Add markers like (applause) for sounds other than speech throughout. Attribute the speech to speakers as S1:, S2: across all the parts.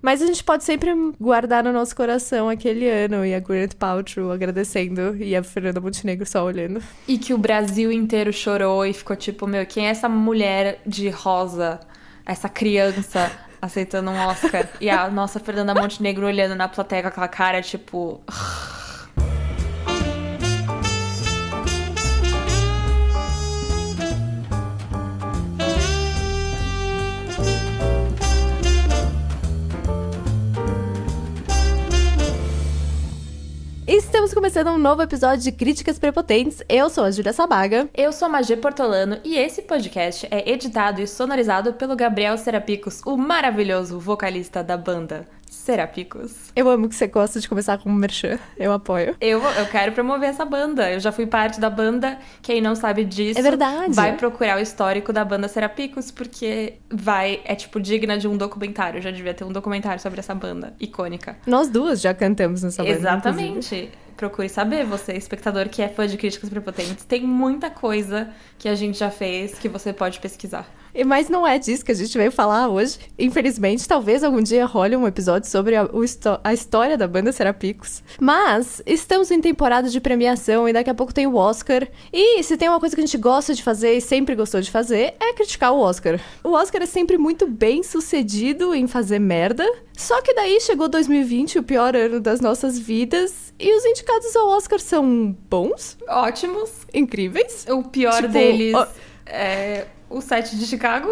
S1: Mas a gente pode sempre guardar no nosso coração aquele ano e a Gwyneth Paltrow agradecendo e a Fernanda Montenegro só olhando.
S2: E que o Brasil inteiro chorou e ficou tipo, meu, quem é essa mulher de rosa? Essa criança aceitando um Oscar? e a nossa Fernanda Montenegro olhando na plateia com aquela cara, tipo...
S1: Estamos começando um novo episódio de Críticas Prepotentes. Eu sou a Júlia Sabaga.
S2: Eu sou a Magê Portolano e esse podcast é editado e sonorizado pelo Gabriel Serapicos, o maravilhoso vocalista da banda Serapicos.
S1: Eu amo que você gosta de começar com um merchan. Eu apoio.
S2: Eu, eu quero promover essa banda. Eu já fui parte da banda. Quem não sabe disso,
S1: É verdade.
S2: vai procurar o histórico da banda Serapicos, porque vai, é tipo digna de um documentário. Já devia ter um documentário sobre essa banda icônica.
S1: Nós duas já cantamos nessa banda. inclusive.
S2: Exatamente. Procure saber, você, espectador que é fã de críticas prepotentes. Tem muita coisa que a gente já fez que você pode pesquisar.
S1: Mas não é disso que a gente veio falar hoje. Infelizmente, talvez algum dia role um episódio sobre a, a história da banda Serapicos. Mas estamos em temporada de premiação e daqui a pouco tem o Oscar. E se tem uma coisa que a gente gosta de fazer e sempre gostou de fazer, é criticar o Oscar. O Oscar é sempre muito bem sucedido em fazer merda. Só que daí chegou 2020, o pior ano das nossas vidas, e os indicados ao Oscar são bons,
S2: Ótimos.
S1: incríveis.
S2: O pior
S1: Tipo,
S2: deles
S1: ó-
S2: é o set de Chicago.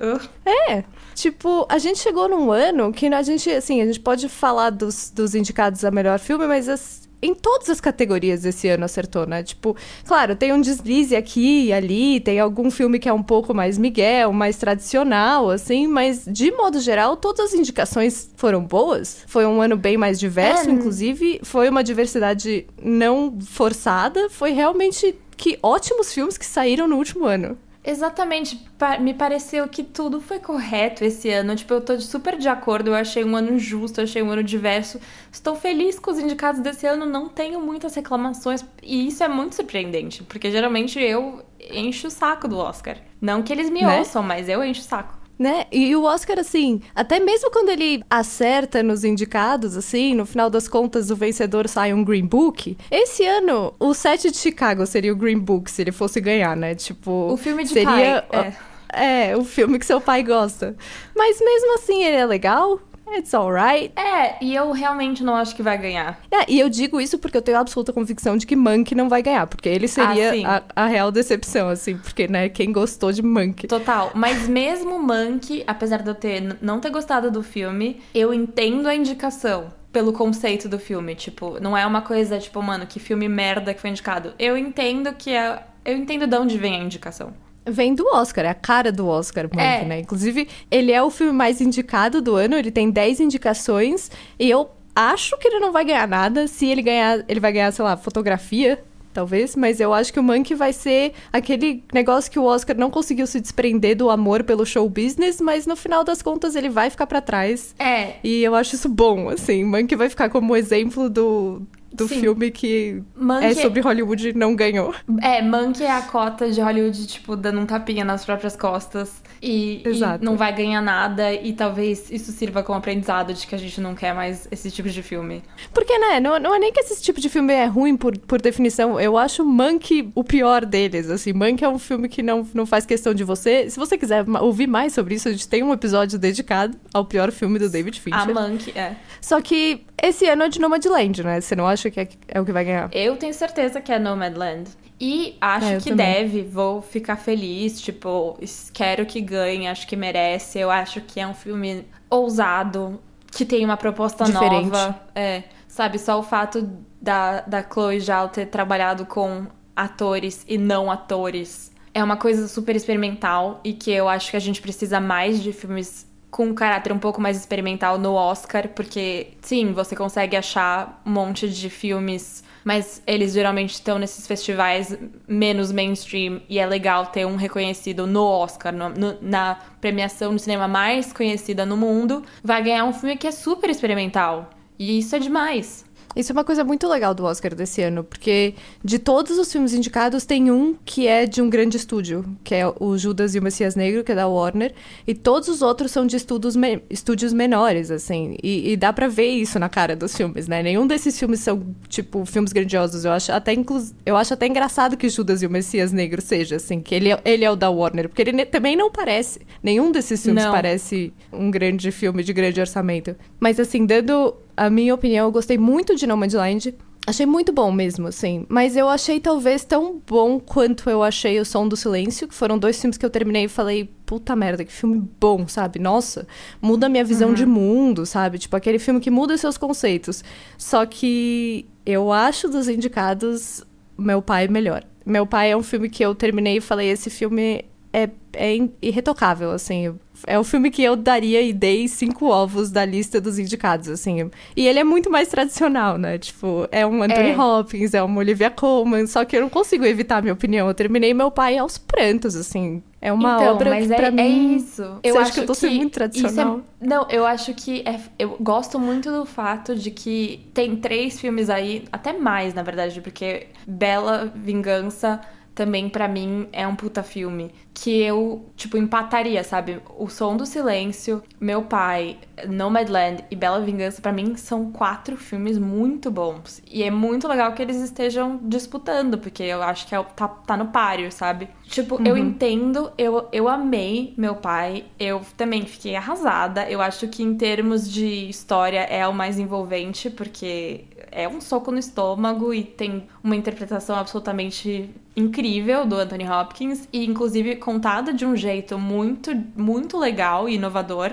S2: Ugh.
S1: É, tipo, a gente chegou num ano que a gente, assim, a gente pode falar dos, dos indicados a melhor filme, mas as- em todas as categorias esse ano acertou, né? Tipo, claro, tem um deslize aqui e ali, tem algum filme que é um pouco mais Miguel, mais tradicional, assim, mas de modo geral, todas as indicações foram boas. Foi um ano bem mais diverso,
S2: É.
S1: inclusive, foi uma diversidade não forçada, foi realmente que ótimos filmes que saíram no último ano.
S2: Exatamente. Me pareceu que tudo foi correto esse ano. Tipo, eu tô super de acordo. Eu achei um ano justo, achei um ano diverso. Estou feliz com os indicados desse ano. Não tenho muitas reclamações. E isso é muito surpreendente. Porque geralmente eu encho o saco do Oscar. Não que eles me
S1: Né?
S2: ouçam, mas eu encho o saco.
S1: Né? E o Oscar, assim, até mesmo quando ele acerta nos indicados, assim, no final das contas o vencedor sai um Green Book. Esse ano, o set de Chicago seria o Green Book se ele fosse ganhar, né? Tipo.
S2: O filme de
S1: seria,
S2: pai,
S1: É, o filme que seu pai gosta. Mas mesmo assim, ele é legal. It's alright.
S2: É, e eu realmente não acho que vai ganhar.
S1: É, e eu digo isso porque eu tenho absoluta convicção de que Monkey não vai ganhar, porque ele
S2: Ah,
S1: seria
S2: sim.
S1: a, a real decepção, assim, porque, né, quem gostou de Monkey.
S2: Total. Mas mesmo Monkey, apesar de eu ter, não ter gostado do filme, eu entendo a indicação. Pelo conceito do filme. Tipo, não é uma coisa, tipo, mano, que filme merda que foi indicado. Eu entendo que é. Eu entendo de onde vem a indicação.
S1: Vem do Oscar, é a cara do Oscar, Monkey,
S2: É.
S1: né? Inclusive, ele é o filme mais indicado do ano, ele tem 10 indicações, e eu acho que ele não vai ganhar nada. Se ele ganhar, ele vai ganhar, sei lá, fotografia, talvez, mas eu acho que o Monkey vai ser aquele negócio que o Oscar não conseguiu se desprender do amor pelo show business, mas no final das contas ele vai ficar pra trás.
S2: É.
S1: E eu acho isso bom, assim. Monkey vai ficar como exemplo do, do
S2: Sim.
S1: filme que
S2: Monkey
S1: é sobre Hollywood e não ganhou.
S2: É, Monkey é a cota de Hollywood, tipo, dando um tapinha nas próprias costas. E, e não vai ganhar nada. E talvez isso sirva como aprendizado de que a gente não quer mais esse tipo de filme.
S1: Porque, né, não, não é nem que esse tipo de filme é ruim por, por definição. Eu acho Monkey o pior deles, assim. Monkey é um filme que não, não faz questão de você. Se você quiser ouvir mais sobre isso, a gente tem um episódio dedicado ao pior filme do David Fincher.
S2: A Monkey, é.
S1: Só que esse ano é de Nomadland, né? Você não acha que é, é o que vai ganhar?
S2: Eu tenho certeza que é Nomadland. E acho
S1: É,
S2: que
S1: também.
S2: deve, vou ficar feliz, tipo, quero que ganhe, acho que merece. Eu acho que é um filme ousado, que tem uma proposta
S1: Diferente.
S2: nova. É, sabe, só o fato da, da Chloe Zhao ter trabalhado com atores e não atores é uma coisa super experimental e que eu acho que a gente precisa mais de filmes com um caráter um pouco mais experimental no Oscar, porque sim, você consegue achar um monte de filmes, mas eles geralmente estão nesses festivais menos mainstream e é legal ter um reconhecido no Oscar, no- no- na premiação de cinema mais conhecida no mundo, vai ganhar um filme que é super experimental. E isso é demais.
S1: Isso é uma coisa muito legal do Oscar desse ano, porque de todos os filmes indicados, tem um que é de um grande estúdio, que é o Judas e o Messias Negro, que é da Warner, e todos os outros são de estudos me estúdios menores, assim, e, e dá para ver isso na cara dos filmes, né? Nenhum desses filmes são, tipo, filmes grandiosos. Eu acho até, inclu eu acho até engraçado que Judas e o Messias Negro seja, assim, que ele é, ele é o da Warner, porque ele também não parece. Nenhum desses filmes não. parece um grande filme de grande orçamento. Mas, assim, dando a minha opinião, eu gostei muito de Nomadland. Achei muito bom mesmo, assim. Mas eu achei talvez tão bom quanto eu achei O Som do Silêncio, que foram dois filmes que eu terminei e falei, puta merda, que filme bom, sabe? Nossa, muda a minha visão uhum. de mundo, sabe? Tipo, aquele filme que muda seus conceitos. Só que eu acho dos indicados Meu Pai melhor. Meu Pai é um filme que eu terminei e falei, esse filme é, é irretocável, assim é o filme que eu daria e dei cinco ovos da lista dos indicados, assim. E ele é muito mais tradicional, né? Tipo, é um Anthony é. Hopkins, é uma Olivia Colman, só que eu não consigo evitar a minha opinião. Eu terminei meu pai aos prantos, assim. É uma
S2: então,
S1: obra
S2: mas
S1: que, pra
S2: é,
S1: mim...
S2: é isso.
S1: Eu acho que eu tô sendo muito tradicional?
S2: É... Não, eu acho que... É... Eu gosto muito do fato de que tem três filmes aí, até mais, na verdade, porque Bela Vingança também para mim é um puta filme que eu, tipo, empataria, sabe? O Som do Silêncio, Meu Pai, Nomadland e Bela Vingança para mim são quatro filmes muito bons. E é muito legal que eles estejam disputando, porque eu acho que é, tá, tá no páreo, sabe? Tipo, uhum. eu entendo, eu, eu amei Meu Pai, eu também fiquei arrasada. Eu acho que em termos de história é o mais envolvente, porque é um soco no estômago e tem uma interpretação absolutamente incrível do Anthony Hopkins e inclusive contada de um jeito muito muito legal e inovador,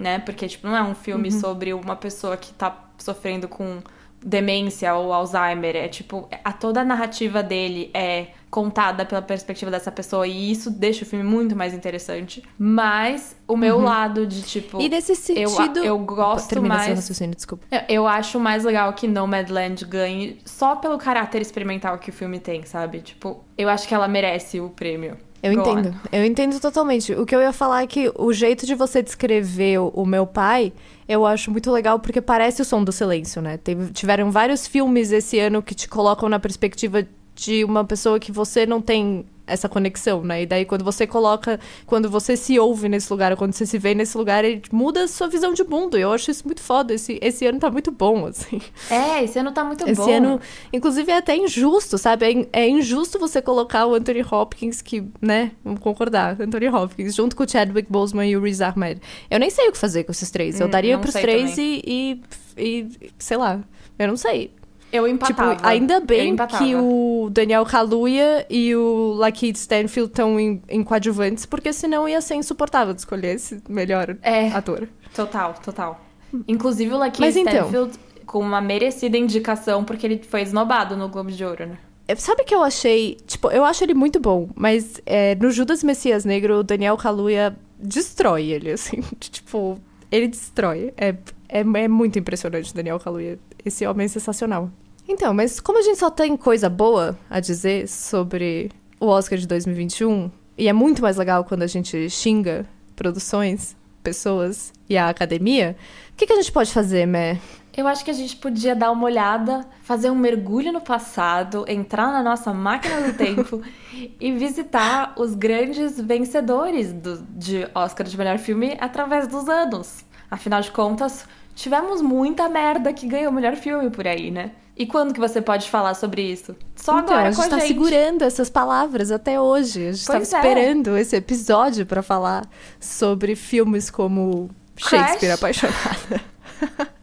S2: né? Porque tipo não é um filme uhum. sobre uma pessoa que tá sofrendo com demência ou Alzheimer, é tipo a toda a narrativa dele é contada pela perspectiva dessa pessoa e isso deixa o filme muito mais interessante. Mas o meu uhum. lado de tipo.
S1: E nesse sentido.
S2: Eu, eu gosto
S1: Termina
S2: mais.
S1: Raciocínio, desculpa.
S2: Eu, eu acho mais legal que Nomadland ganhe só pelo caráter experimental que o filme tem, sabe? Tipo, eu acho que ela merece o prêmio.
S1: Eu Go entendo. On. Eu entendo totalmente. O que eu ia falar é que o jeito de você descrever o, meu pai, eu acho muito legal porque parece o som do silêncio, né? Teve, tiveram vários filmes esse ano que te colocam na perspectiva de uma pessoa que você não tem essa conexão, né? E daí quando você coloca, quando você se ouve nesse lugar, quando você se vê nesse lugar, ele muda a sua visão de mundo. Eu acho isso muito foda. Esse, esse ano tá muito bom, assim.
S2: É, esse ano tá muito
S1: esse
S2: bom.
S1: Esse ano, inclusive, é até injusto, sabe? É, é, injusto você colocar o Anthony Hopkins, que, né? Vamos concordar. Anthony Hopkins, junto com o Chadwick Boseman e o Riz Ahmed. Eu nem sei o que fazer com esses três. Eu hum, daria pros três e, e, e, sei lá. Eu não sei.
S2: Eu empatava.
S1: Tipo, ainda bem que o Daniel Kaluuya e o Lakeith Stanfield estão em, em, coadjuvantes, porque senão ia ser insuportável de escolher esse melhor é, ator.
S2: Total, total. Inclusive o Lakeith então, Stanfield com uma merecida indicação, porque ele foi esnobado no Globo de Ouro, né?
S1: É, sabe que eu achei? Tipo, eu acho ele muito bom, mas é, no Judas Messias Negro, o Daniel Kaluuya destrói ele, assim. (laughs) tipo, ele destrói. É, é, é muito impressionante o Daniel Kaluuya. Esse homem é sensacional. Então, mas como a gente só tem coisa boa a dizer sobre o Oscar de 2021, e é muito mais legal quando a gente xinga produções, pessoas e a academia, o que, que a gente pode fazer, Mé?
S2: Eu acho que a gente podia dar uma olhada, fazer um mergulho no passado, entrar na nossa máquina do tempo (laughs) e visitar os grandes vencedores do, de Oscar de melhor filme através dos anos. Afinal de contas, tivemos muita merda que ganhou o melhor filme por aí, né? E quando que você pode falar sobre isso? Só então, agora a gente
S1: está segurando essas palavras até hoje. A gente estava é. esperando esse episódio para falar sobre filmes como Shakespeare Apaixonada. (laughs)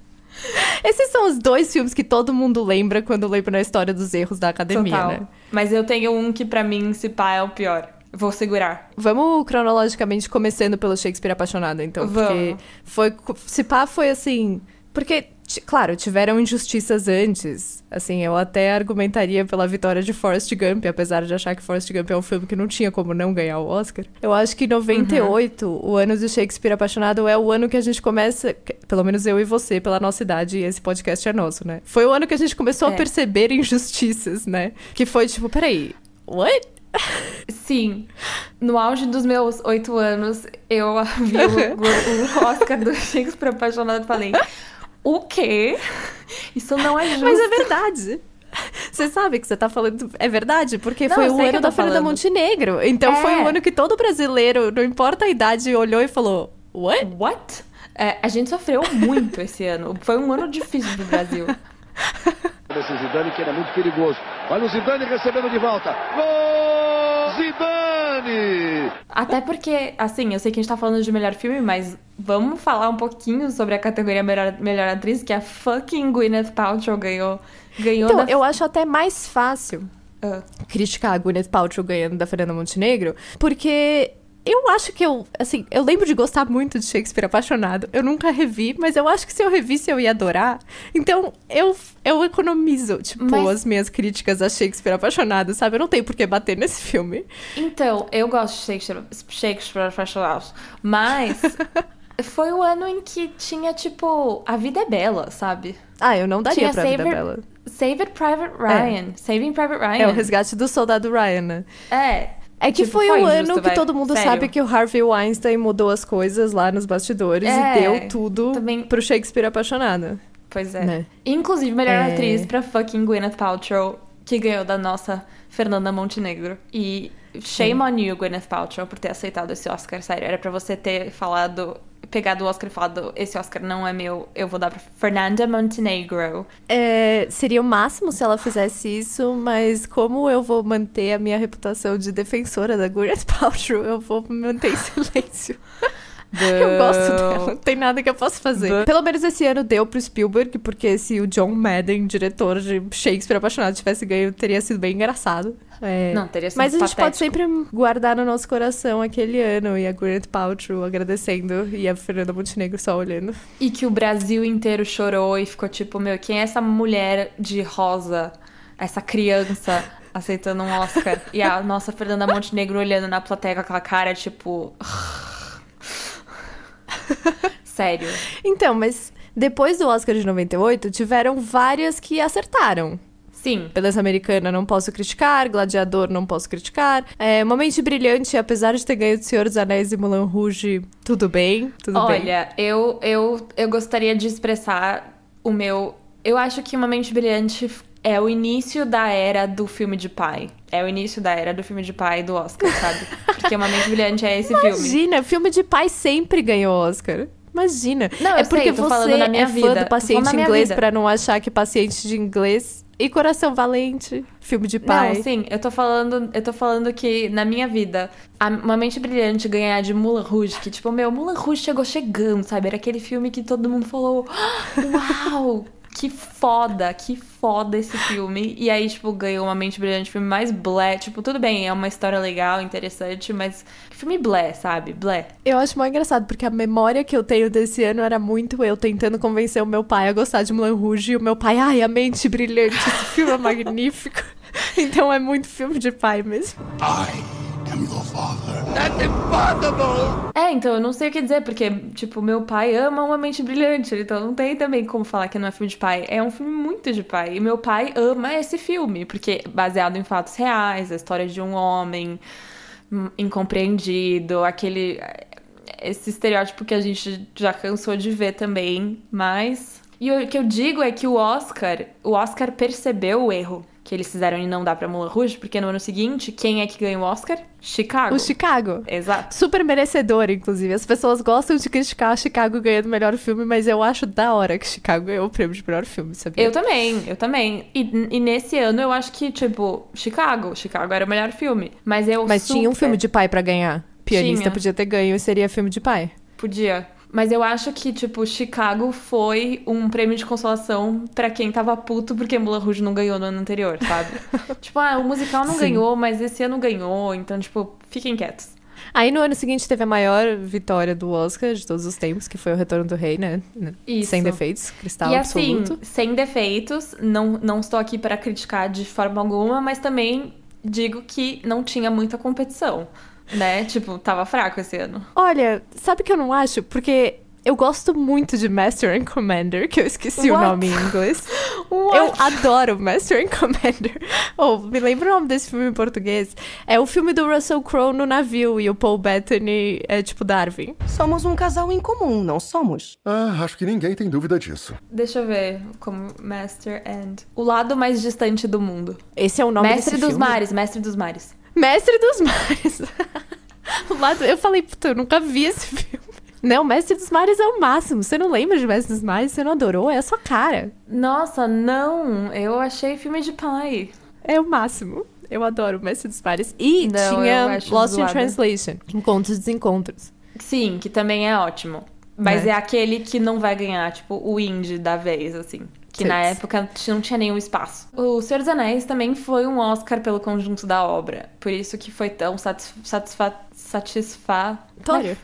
S1: Esses são os dois filmes que todo mundo lembra quando lembra na história dos erros da academia, Total. né?
S2: Mas eu tenho um que para mim, se pá, é o pior. Vou segurar.
S1: Vamos cronologicamente começando pelo Shakespeare Apaixonada, então.
S2: Vamos.
S1: Porque foi. Se pá, foi assim. Porque Claro, tiveram injustiças antes. Assim, eu até argumentaria pela vitória de Forrest Gump, apesar de achar que Forrest Gump é um filme que não tinha como não ganhar o Oscar. Eu acho que 98, uhum. o ano de Shakespeare Apaixonado, é o ano que a gente começa, pelo menos eu e você, pela nossa idade, e esse podcast é nosso, né? Foi o ano que a gente começou é. a perceber injustiças, né? Que foi tipo, peraí, what? (laughs)
S2: Sim. No auge dos meus oito anos, eu (laughs) vi o, o Oscar do (laughs) Shakespeare Apaixonado e falei: O quê? Isso não é justo.
S1: Mas é verdade. Você sabe que você tá falando. É verdade? Porque
S2: Não,
S1: foi o ano
S2: eu
S1: da
S2: tô
S1: Fernanda
S2: falando.
S1: Montenegro. Então
S2: É.
S1: foi o ano que todo brasileiro, não importa a idade, olhou e falou: What?
S2: What? É, a gente sofreu muito esse ano. Foi um ano difícil pro Brasil.
S3: Esse Zidane que é muito perigoso. Olha o Zidane recebendo de volta. Gol! Zidane!
S2: Até porque, assim, eu sei que a gente tá falando de melhor filme, mas vamos falar um pouquinho sobre a categoria melhor, melhor atriz, que a fucking Gwyneth Paltrow ganhou. Ganhou
S1: Então,
S2: da...
S1: eu acho até mais fácil
S2: Ah.
S1: criticar a Gwyneth Paltrow ganhando da Fernanda Montenegro, porque eu acho que eu, assim, eu lembro de gostar muito de Shakespeare Apaixonado. Eu nunca revi, mas eu acho que se eu revisse eu ia adorar. Então, eu, eu economizo, tipo,
S2: Mas-
S1: as minhas críticas a Shakespeare Apaixonado, sabe? Eu não tenho por que bater nesse filme.
S2: Então, eu gosto de Shakespeare, Shakespeare Professional, mas (laughs) foi o ano em que tinha, tipo, A Vida é Bela, sabe?
S1: Ah, eu não daria
S2: Tinha
S1: pra vida
S2: Save It-
S1: dela.
S2: Save It Private Ryan. Saving Private Ryan.
S1: É o resgate do soldado Ryan, né?
S2: É.
S1: É que
S2: Tipo,
S1: foi,
S2: foi
S1: o ano que
S2: velho.
S1: todo mundo
S2: Sério.
S1: sabe que o Harvey Weinstein mudou as coisas lá nos bastidores
S2: É,
S1: e deu tudo
S2: também-
S1: pro Shakespeare apaixonado.
S2: Pois é.
S1: Né?
S2: Inclusive, melhor
S1: É.
S2: atriz pra fucking Gwyneth Paltrow, que ganhou da nossa Fernanda Montenegro. E shame on you, Gwyneth Paltrow, por ter aceitado esse Oscar, sério. Era pra você ter falado, pegado o Oscar e falado, esse Oscar não é meu, eu vou dar pra Fernanda Montenegro.
S1: É, seria o máximo se ela fizesse isso, mas como eu vou manter a minha reputação de defensora da Gwyneth Paltrow, eu vou manter em silêncio. (laughs) (laughs) Eu gosto dela, não tem nada que eu possa fazer. Pelo menos esse ano deu pro Spielberg, porque se o John Madden, diretor de Shakespeare Apaixonado, tivesse ganho, teria sido bem engraçado. É,
S2: Não, teria sido
S1: Mas a gente pode sempre guardar no nosso coração aquele ano e a Gwyneth Paltrow agradecendo e a Fernanda Montenegro só olhando.
S2: E que o Brasil inteiro chorou e ficou tipo, meu, quem é essa mulher de rosa? Essa criança aceitando um Oscar? E a nossa Fernanda Montenegro olhando na plateia com aquela cara, tipo. (laughs) Sério.
S1: Então, mas depois do Oscar de 98, tiveram várias que acertaram.
S2: Sim.
S1: Beleza Americana, não posso criticar. Gladiador, não posso criticar. É, Uma Mente Brilhante, apesar de ter ganho de Senhor dos Anéis e Mulan Rouge, tudo bem, tudo bem.
S2: Olha, eu, eu, eu gostaria de expressar o meu. Eu acho que Uma Mente Brilhante é o início da era do filme de pai. É o início da era do filme de pai do Oscar, sabe? Porque Uma Mente Brilhante é esse filme.
S1: Imagina, filme de pai sempre ganhou Oscar. Imagina.
S2: Não, eu
S1: é porque
S2: sei, tô
S1: você
S2: falando na minha
S1: é fã
S2: vida. Tô
S1: do paciente inglês pra não achar que paciente de inglês e Coração Valente, filme de pai.
S2: Não, sim, eu tô falando, eu tô falando que na minha vida, a- uma mente brilhante ganhar de Mulan Rouge, que tipo, meu, Mulan Rouge chegou chegando, sabe? Era aquele filme que todo mundo falou, "Ah, uau, que foda, que foda esse filme. E aí, tipo, ganhou uma mente brilhante, filme mais blé, tipo, tudo bem, é uma história legal, interessante, mas que filme blé, sabe? Blé.
S1: Eu acho mó engraçado, porque a memória que eu tenho desse ano era muito eu tentando convencer o meu pai a gostar de Mulan Rouge e o meu pai, ai, a mente brilhante, esse filme é magnífico. (laughs) então é muito filme de pai mesmo.
S4: I am your father.
S3: That's impossible!
S2: É, então eu não sei o que dizer, porque, tipo, meu pai ama uma mente brilhante, então não tem também como falar que não é filme de pai. É um filme muito de pai. E meu pai ama esse filme, porque baseado em fatos reais, a história de um homem incompreendido, aquele. Esse estereótipo que a gente já cansou de ver também, mas. E o que eu digo é que o Oscar, o Oscar percebeu o erro que eles fizeram em não dar pra Mulan Rouge, porque no ano seguinte, quem é que ganha o Oscar? Chicago.
S1: O Chicago.
S2: Exato.
S1: Super merecedor, inclusive. As pessoas gostam de criticar Chicago ganhando o melhor filme, mas eu acho da hora que Chicago ganhou o prêmio de melhor filme, sabia?
S2: Eu também, eu também. E, e nesse ano eu acho que, tipo, Chicago. Chicago era o melhor filme. Mas eu.
S1: Mas tinha um
S2: super-
S1: filme de pai pra ganhar. Pianista
S2: Tinha.
S1: podia ter ganho e seria filme de pai.
S2: Podia. Mas eu acho que, tipo, Chicago foi um prêmio de consolação pra quem tava puto porque Mulan Rouge não ganhou no ano anterior, sabe? (laughs) tipo, ah, o musical não
S1: Sim.
S2: ganhou, mas esse ano ganhou. Então, tipo, fiquem quietos.
S1: Aí no ano seguinte teve a maior vitória do Oscar de todos os tempos, que foi o Retorno do Rei, né?
S2: Isso.
S1: Sem defeitos, cristal
S2: e
S1: absoluto.
S2: assim, sem defeitos, não, não estou aqui para criticar de forma alguma, mas também digo que não tinha muita competição, né? Tipo, tava fraco esse ano.
S1: Olha, sabe o que eu não acho? Porque Eu gosto muito de Master and Commander, que eu esqueci o
S2: What?
S1: nome em inglês. (laughs)
S2: What?
S1: Eu adoro Master and Commander. (laughs) Oh, me lembra o nome desse filme em português? É o filme do Russell Crowe no navio e o Paul Bettany é tipo Darwin.
S5: Somos um casal em comum, não somos?
S4: Ah, acho que ninguém tem dúvida disso.
S2: Deixa eu ver como Master and. O lado mais distante do mundo.
S1: Esse é o nome
S2: Mestre
S1: desse
S2: dos
S1: filme.
S2: mares, mestre dos mares.
S1: Mestre dos Mares. (laughs) Lado- eu falei, puta, eu nunca vi esse filme. Não, Mestre dos Mares é o máximo. Você não lembra de Mestre dos Mares? Você não adorou? É a sua cara.
S2: Nossa, não! Eu achei filme de pai.
S1: É o máximo. Eu adoro Mestre dos Mares. E
S2: Não,
S1: tinha Lost in. Translation. Encontros e Desencontros.
S2: Sim, que também é ótimo. Mas
S1: É.
S2: é, aquele que não vai ganhar, tipo, o indie da vez, assim. Que na
S1: Sei.
S2: época não tinha nenhum espaço. O Senhor dos Anéis também foi um Oscar pelo conjunto da obra. Por isso que foi tão satisfa... satisfa... satisfa...
S1: Tório.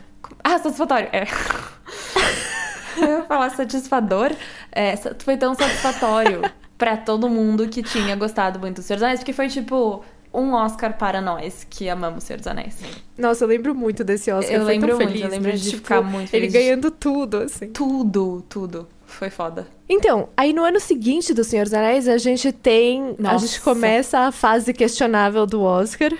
S2: Ah, satisfatório, é. (laughs) Eu ia falar satisfador. É, foi tão satisfatório pra todo mundo que tinha gostado muito do Senhor dos Anéis, porque foi tipo um Oscar para nós que amamos Senhor dos Anéis.
S1: Nossa, eu lembro muito desse Oscar.
S2: Eu
S1: foi tão
S2: lembro muito,
S1: feliz,
S2: eu lembro
S1: né?
S2: de
S1: Tipo,
S2: ficar muito
S1: Ele
S2: feliz.
S1: ganhando tudo, assim.
S2: Tudo, tudo. Foi foda.
S1: Então, aí no ano seguinte do Senhor dos Anéis, a gente tem. A
S2: Nossa.
S1: gente começa a fase questionável do Oscar.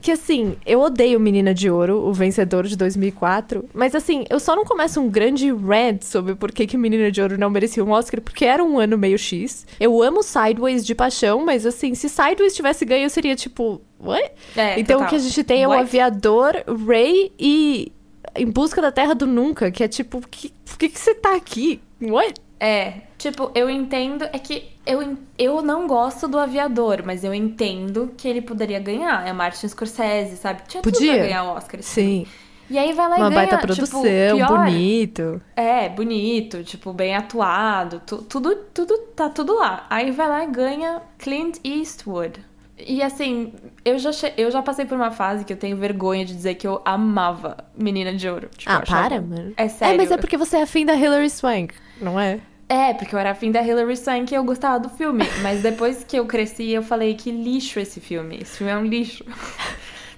S1: Que assim, eu odeio Menina de Ouro, o vencedor de 2004. Mas assim, eu só não começo um grande rant sobre por que, que Menina de Ouro não merecia um Oscar, porque era um ano meio X. Eu amo Sideways de paixão, mas assim, se Sideways tivesse ganho, eu seria tipo. What?
S2: É,
S1: então
S2: total.
S1: o que a gente tem é o
S2: What?
S1: aviador, Ray e. Em busca da Terra do Nunca, que é tipo, que, por que, que você tá aqui? What?
S2: É, tipo, eu entendo. É que eu, eu não gosto do aviador, mas eu entendo que ele poderia ganhar. É Martin Scorsese, sabe? Tinha tudo
S1: Podia.
S2: pra ganhar o Oscar. esse
S1: Sim.
S2: E aí vai lá
S1: Uma
S2: e ganha,
S1: baita
S2: tipo,
S1: produção,
S2: pior.
S1: bonito.
S2: É, bonito, tipo, bem atuado, tu- tudo, tudo, tá tudo lá. Aí vai lá e ganha Clint Eastwood. E assim, eu já, che- eu já passei por uma fase que eu tenho vergonha de dizer que eu amava Menina de Ouro. Tipo,
S1: ah, para, mano.
S2: É sério.
S1: É, mas é porque você é afim da Hilary Swank, não é?
S2: É, porque eu era afim da Hilary Swank e eu gostava do filme. (laughs) Mas depois que eu cresci, eu falei que lixo esse filme. Esse filme é um lixo. (laughs)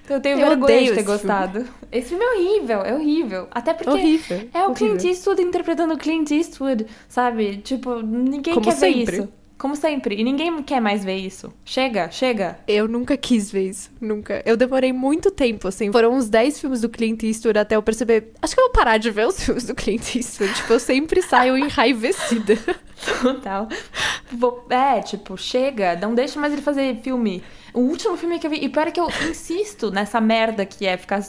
S2: Então eu tenho
S1: Eu
S2: vergonha de ter gostado. Esse filme é horrível, é horrível. Até porque
S1: Horrível,
S2: é o
S1: horrível.
S2: Clint Eastwood interpretando o Clint Eastwood, sabe? Tipo, ninguém
S1: Como
S2: quer
S1: sempre.
S2: ver isso. Como sempre. E ninguém quer mais ver isso. Chega, chega.
S1: Eu nunca quis ver isso, nunca. Eu demorei muito tempo, assim. Foram uns 10 filmes do Clint Eastwood até eu perceber. Acho que eu vou parar de ver os (laughs) filmes do Clint Eastwood. tipo, eu sempre saio enraivecida.
S2: Total. Vou- É, tipo, chega, não deixa mais ele fazer filme. O último filme que eu vi. E pior é que eu insisto nessa merda que é ficar.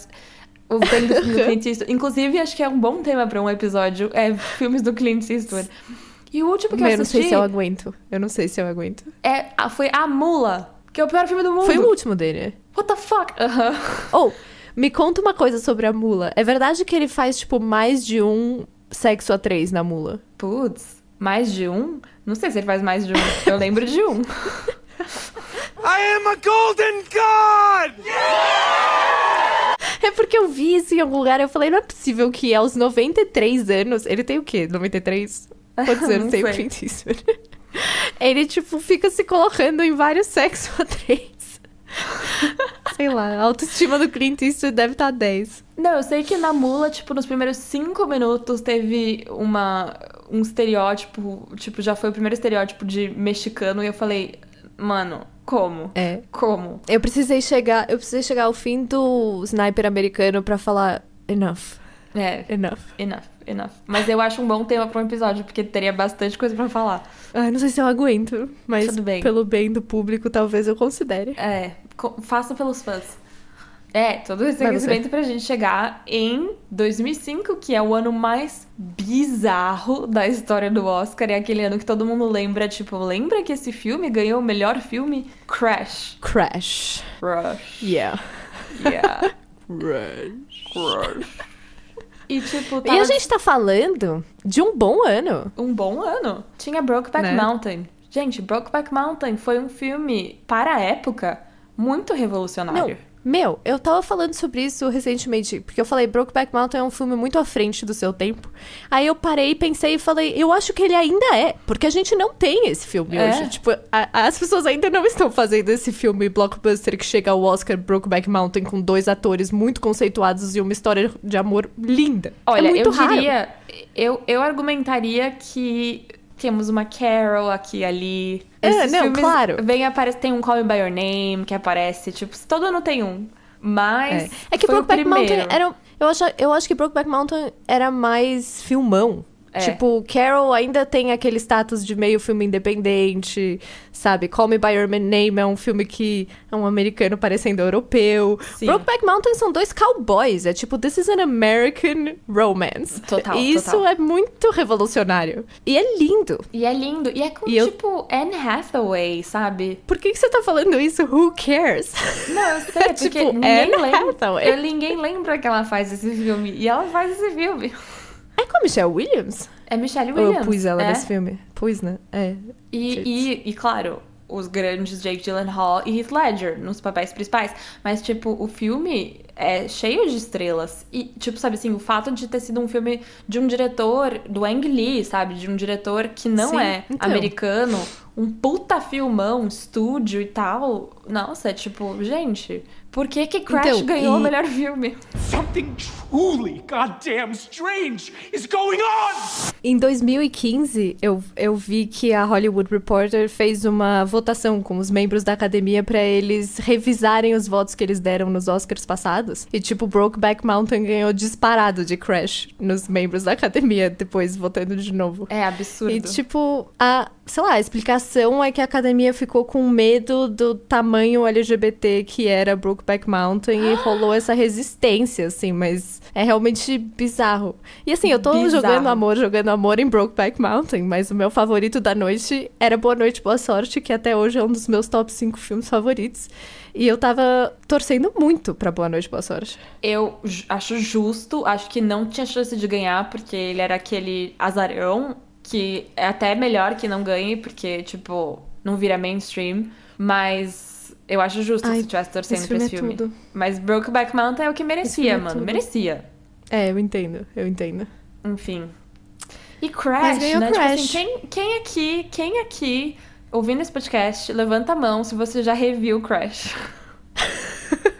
S2: Vendo filme do Clint Eastwood. Inclusive, acho que é um bom tema pra um episódio. É filmes do Clint Eastwood. E o último que eu
S1: eu não
S2: assisti
S1: sei se eu aguento. Eu não sei se eu aguento.
S2: é, ah, foi A Mula, que é o pior filme do mundo.
S1: Foi o último dele?
S2: What the fuck? Aham. (laughs)
S1: Ou, me conta uma coisa sobre a mula. É verdade que ele faz, tipo, mais de um sexo a três na mula?
S2: Putz, mais de um? Não sei se ele faz mais de um. Eu lembro de um. (laughs)
S6: I am a golden god!
S1: É porque eu vi isso em algum lugar e eu falei, não é possível que aos 93 anos. Ele tem o quê? 93? (laughs) Quantos anos
S2: Não
S1: tem o
S2: sei.
S1: Clint (laughs) Eastwood? Ele, tipo, fica se colocando em vários sexo (laughs) a três. Sei lá, a autoestima do Clint Eastwood deve estar 10.
S2: Não, eu sei que na mula, tipo, nos primeiros cinco minutos teve uma, um estereótipo, tipo, já foi o primeiro estereótipo de mexicano e eu falei, mano, como?
S1: É.
S2: Como?
S1: Eu precisei chegar, eu precisei chegar ao fim do sniper americano pra falar enough,
S2: É,
S1: enough.
S2: enough, enough. Mas eu acho um bom tema pra um episódio, porque teria bastante coisa pra falar.
S1: Ai, não sei se eu aguento, mas
S2: Tudo bem.
S1: pelo bem do público talvez eu considere.
S2: É, faça pelos fãs. É, todo esse aquecimento pra gente chegar em 2005, que é o ano mais bizarro da história do Oscar. É aquele ano que todo mundo lembra, tipo, lembra que esse filme ganhou o melhor filme? Crash.
S1: Crash.
S2: Crash.
S1: Yeah.
S2: Yeah. (laughs)
S1: Crash.
S2: E, tipo,
S1: E
S2: tava
S1: a gente tá falando de um bom ano.
S2: um bom ano. Tinha Brokeback
S1: Né?
S2: Mountain. Gente, Brokeback Mountain foi um filme, para a época, muito revolucionário.
S1: Meu, eu tava falando sobre isso recentemente, porque eu falei Brokeback Mountain é um filme muito à frente do seu tempo. Aí eu parei, pensei e falei, eu acho que ele ainda é, porque a gente não tem esse filme
S2: É.
S1: hoje. Tipo, a- as pessoas ainda não estão fazendo esse filme blockbuster que chega ao Oscar Brokeback Mountain com dois atores muito conceituados e uma história de amor linda.
S2: Olha,
S1: é muito
S2: eu
S1: raro.
S2: diria, eu, eu argumentaria que temos uma Carol aqui e ali.
S1: É,
S2: Esses
S1: não,
S2: filmes
S1: claro.
S2: Vem aparece, tem um Call Me by Your Name que aparece, tipo, todo ano tem um. Mas
S1: É que
S2: foi o
S1: Brokeback Mountain era. Eu acho, eu acho que Brokeback Mountain era mais filmão.
S2: É.
S1: Tipo, Carol ainda tem aquele status de meio filme independente, sabe? Call Me By Your Name é um filme que é um americano parecendo europeu.
S2: Sim.
S1: Brokeback Mountain são dois cowboys. É tipo, this is an American romance.
S2: Total,
S1: E isso
S2: total.
S1: é muito revolucionário. E é lindo.
S2: E é lindo. E é com,
S1: E eu-
S2: tipo, Anne Hathaway, sabe?
S1: Por que, que você tá falando isso? Who cares?
S2: Não, eu sei, (laughs) porque
S1: Tipo,
S2: ninguém
S1: Anne
S2: lembra.
S1: Hathaway.
S2: eu- Ninguém lembra que ela faz esse filme. E ela faz esse filme.
S1: É com a Michelle Williams?
S2: É Michelle Williams.
S1: eu pus ela
S2: é.
S1: nesse filme? Pus, né? É.
S2: E, e, e, claro, os grandes Jake Gyllenhaal e Heath Ledger nos papéis principais. Mas, tipo, o filme é cheio de estrelas. E, tipo, sabe assim, o fato de ter sido um filme de um diretor, do Ang Lee, sabe? De um diretor que não
S1: Sim,
S2: é
S1: então.
S2: americano. Um puta filmão, estúdio e tal. Nossa, é tipo, gente... Por que que Crash
S1: Então,
S2: ganhou o
S1: e-
S2: melhor filme?
S6: Something truly goddamn strange is going on!
S1: Em 2015, eu, eu vi que a Hollywood Reporter fez uma votação com os membros da academia pra eles revisarem os votos que eles deram nos Oscars passados. E, tipo, Brokeback Mountain ganhou disparado de Crash nos membros da academia, depois votando de novo.
S2: É absurdo.
S1: E, tipo, a, sei lá, a explicação é que a academia ficou com medo do tamanho LGBT que era Brokeback Mountain e rolou essa resistência, assim, mas é realmente bizarro. E assim, eu tô
S2: Bizarro.
S1: jogando amor, jogando amor em Brokeback Mountain, mas o meu favorito da noite era Boa Noite, Boa Sorte, que até hoje é um dos meus top 5 filmes favoritos. E eu tava torcendo muito pra Boa Noite, Boa Sorte.
S2: Eu acho justo, acho que não tinha chance de ganhar, porque ele era aquele azarão, que é até melhor que não ganhe, porque, tipo, não vira mainstream. Mas eu acho justo
S1: Ai,
S2: se tivesse torcendo
S1: esse
S2: pra esse
S1: filme é
S2: filme.
S1: tudo.
S2: Mas Brokeback Mountain é o que merecia,
S1: filme é
S2: mano. Merecia.
S1: É, eu entendo, eu entendo.
S2: Enfim. E Crash, né? Tipo
S1: Crash.
S2: assim, quem, quem aqui, quem aqui, ouvindo esse podcast, levanta a mão se você já reviu Crash. (laughs)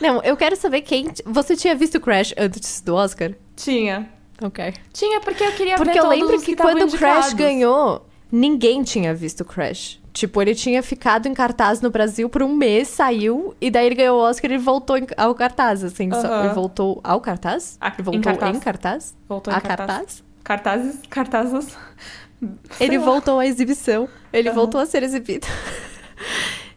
S1: Não, eu quero saber quem. Você tinha visto Crash antes do Oscar?
S2: Tinha.
S1: Ok.
S2: Tinha, porque eu queria
S1: Porque
S2: ver
S1: eu
S2: todos
S1: lembro que
S2: estavam
S1: quando o Crash ganhou, ninguém tinha visto Crash. Tipo, ele tinha ficado em cartaz no Brasil por um mês, saiu, e daí ele ganhou o Oscar e ele voltou em- ao cartaz, assim. só- ele voltou ao cartaz?
S2: A-
S1: ele
S2: em
S1: voltou
S2: cartaz.
S1: em cartaz?
S2: Voltou em
S1: a
S2: cartaz.
S1: cartaz?
S2: Cartazes, cartazes. Sei
S1: Ele
S2: lá.
S1: voltou à exibição. Ele voltou a ser exibido. (laughs)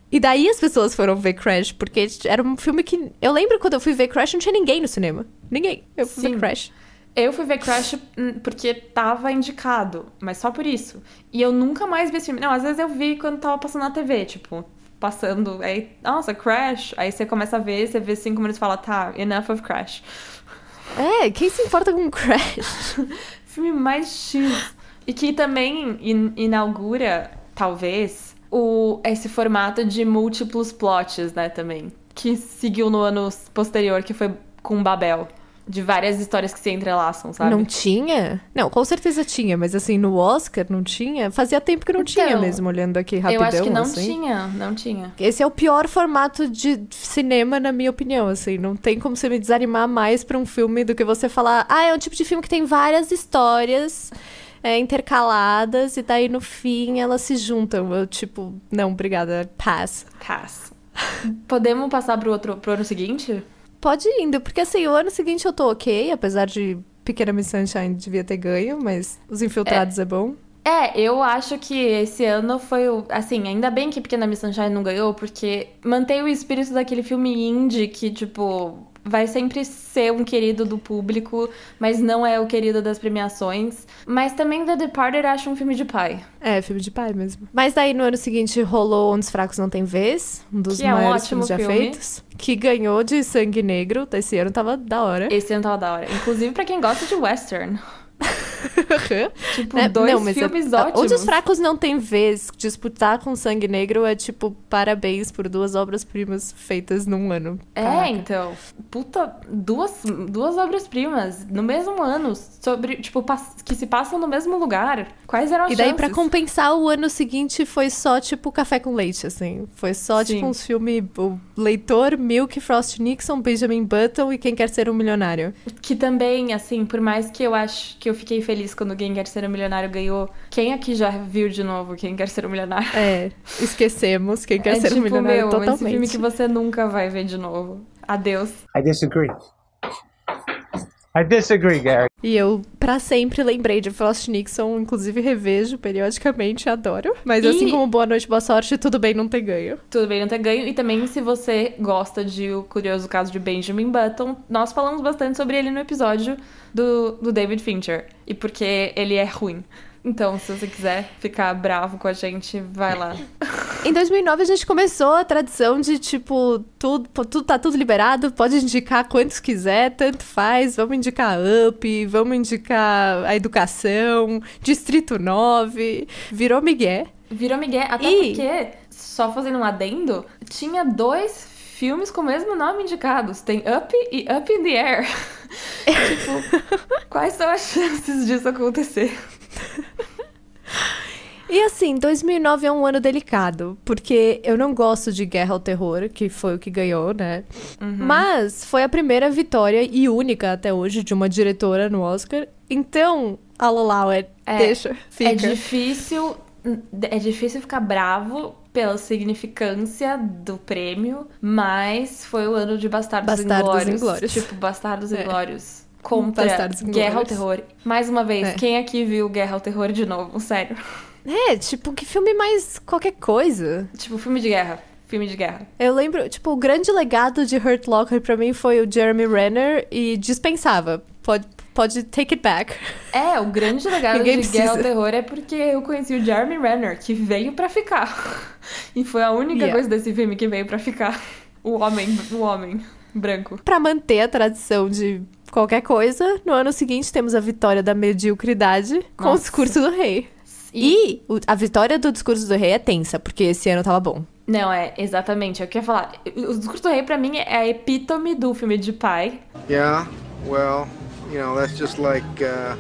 S1: E daí as pessoas foram ver Crash, porque era um filme que. Eu lembro quando eu fui ver Crash, não tinha ninguém no cinema. Ninguém. Eu fui
S2: Sim.
S1: ver Crash.
S2: Eu fui ver Crash hum, porque tava indicado, mas só por isso. E eu nunca mais vi esse filme. Não, às vezes eu vi quando tava passando na TV, tipo, passando, aí, nossa, Crash. Aí você começa a ver, você vê cinco minutos e fala, tá, enough of Crash.
S1: É, quem se importa com Crash? (laughs)
S2: Filme mais X. E que também in- inaugura, talvez, o, esse formato de múltiplos plots, né, também. Que seguiu no ano posterior, que foi com Babel. De várias histórias que se entrelaçam, sabe?
S1: Não tinha? Não, com certeza tinha, mas assim, no Oscar não tinha. Fazia tempo que não tinha
S2: Então,
S1: mesmo, olhando aqui rapidão.
S2: Eu acho que não
S1: assim.
S2: tinha, não tinha.
S1: Esse é o pior formato de cinema, na minha opinião, assim. Não tem como você me desanimar mais pra um filme do que você falar, ah, é um tipo de filme que tem várias histórias é, intercaladas e daí no fim elas se juntam. Eu, tipo, não, obrigada, pass.
S2: Pass. Podemos passar pro, outro, pro ano seguinte?
S1: Pode ir indo, porque assim, o ano seguinte eu tô ok, apesar de Pequena Miss Sunshine devia ter ganho, mas Os Infiltrados é, bom.
S2: É, eu acho que esse ano foi o. Assim, ainda bem que Pequena Miss Sunshine não ganhou, porque mantém o espírito daquele filme indie que, tipo, vai sempre ser um querido do público, mas não é o querido das premiações. Mas também The Departed acho um filme de pai.
S1: É, filme de pai mesmo. Mas daí no ano seguinte rolou Onde os Fracos Não Tem Vez, um dos
S2: Que é um
S1: maiores filmes já
S2: filme.
S1: feitos. Que ganhou de Sangue Negro, desse ano tava da hora.
S2: Esse ano tava da hora. Inclusive pra quem gosta de western. Tipo,
S1: É,
S2: dois
S1: não, mas
S2: filmes
S1: é-
S2: ótimos.
S1: Onde os fracos não têm vez, disputar com Sangue Negro é tipo, parabéns por duas obras-primas feitas num ano.
S2: É,
S1: Caraca.
S2: então. Puta, duas, duas obras-primas no mesmo ano, sobre, tipo, que se passam no mesmo lugar. Quais eram as
S1: E daí, pra
S2: chances?
S1: compensar, o ano seguinte foi só, tipo, café com leite, assim. Foi só,
S2: Sim.
S1: tipo, uns filmes... O Leitor, Milk, Frost Nixon, Benjamin Button e Quem Quer Ser um Milionário.
S2: Que também, assim, por mais que eu acho que eu fiquei feliz quando Quem Quer Ser um Milionário ganhou, quem aqui já viu de novo Quem Quer Ser um Milionário?
S1: É, esquecemos Quem Quer
S2: é
S1: Ser
S2: tipo,
S1: um Milionário
S2: meu,
S1: totalmente.
S2: esse filme que você nunca vai ver de novo. Adeus.
S7: I disagree. I disagree, Gary.
S1: E eu, pra sempre, lembrei de Frost Nixon, inclusive revejo periodicamente, adoro. Mas
S2: E-
S1: assim como Boa Noite, Boa Sorte, tudo bem não ter ganho.
S2: Tudo bem não ter ganho. E também, se você gosta de O Curioso Caso de Benjamin Button, nós falamos bastante sobre ele no episódio do, do David Fincher. E porque ele é ruim. Então, se você quiser ficar bravo com a gente, vai lá.
S1: Em 2009 a gente começou a tradição de tipo, tudo, tudo tá tudo liberado, pode indicar quantos quiser, tanto faz, vamos indicar Up, vamos indicar a educação, Distrito 9, virou Miguel.
S2: Virou Miguel, até
S1: E-
S2: porque, só fazendo um adendo, tinha dois filmes com o mesmo nome indicados. Tem Up e Up in the Air. (laughs) tipo, (laughs) quais são as chances disso acontecer? (laughs)
S1: E assim, 2009 é um ano delicado, porque eu não gosto de Guerra ao Terror, que foi o que ganhou, né? Mas foi a primeira vitória e única até hoje de uma diretora no Oscar. Então, I'll allow it.
S2: É,
S1: Deixa, fica.
S2: É difícil, é difícil ficar bravo pela significância do prêmio, mas foi o ano de Bastardos,
S1: Bastardos
S2: Inglórios.
S1: Inglórios.
S2: Tipo, Bastardos
S1: É.
S2: Inglórios. Contra Guerra ao. Terror. Mais uma vez,
S1: É.
S2: quem aqui viu Guerra ao Terror de novo? Sério.
S1: É, tipo, que filme mais qualquer coisa.
S2: Tipo, filme de guerra. Filme de guerra.
S1: Eu lembro, tipo, o grande legado de Hurt Locker pra mim foi o Jeremy Renner e dispensava. Pode, pode take it back.
S2: É, o grande legado de Guerra ao
S1: precisa.
S2: Terror é porque eu conheci o Jeremy Renner, que veio pra ficar. E foi a única
S1: Yeah.
S2: coisa desse filme que veio pra ficar. O homem, o homem branco.
S1: Pra manter a tradição de qualquer coisa, no ano seguinte temos a vitória da mediocridade com o
S2: Nossa.
S1: discurso do rei. E o- a vitória do discurso do rei é tensa, porque esse ano tava bom.
S2: Não, é, exatamente. Eu queria falar. O discurso do rei, pra mim, é a epítome do filme de pai.
S8: Yeah, well, you know, that's just like uh,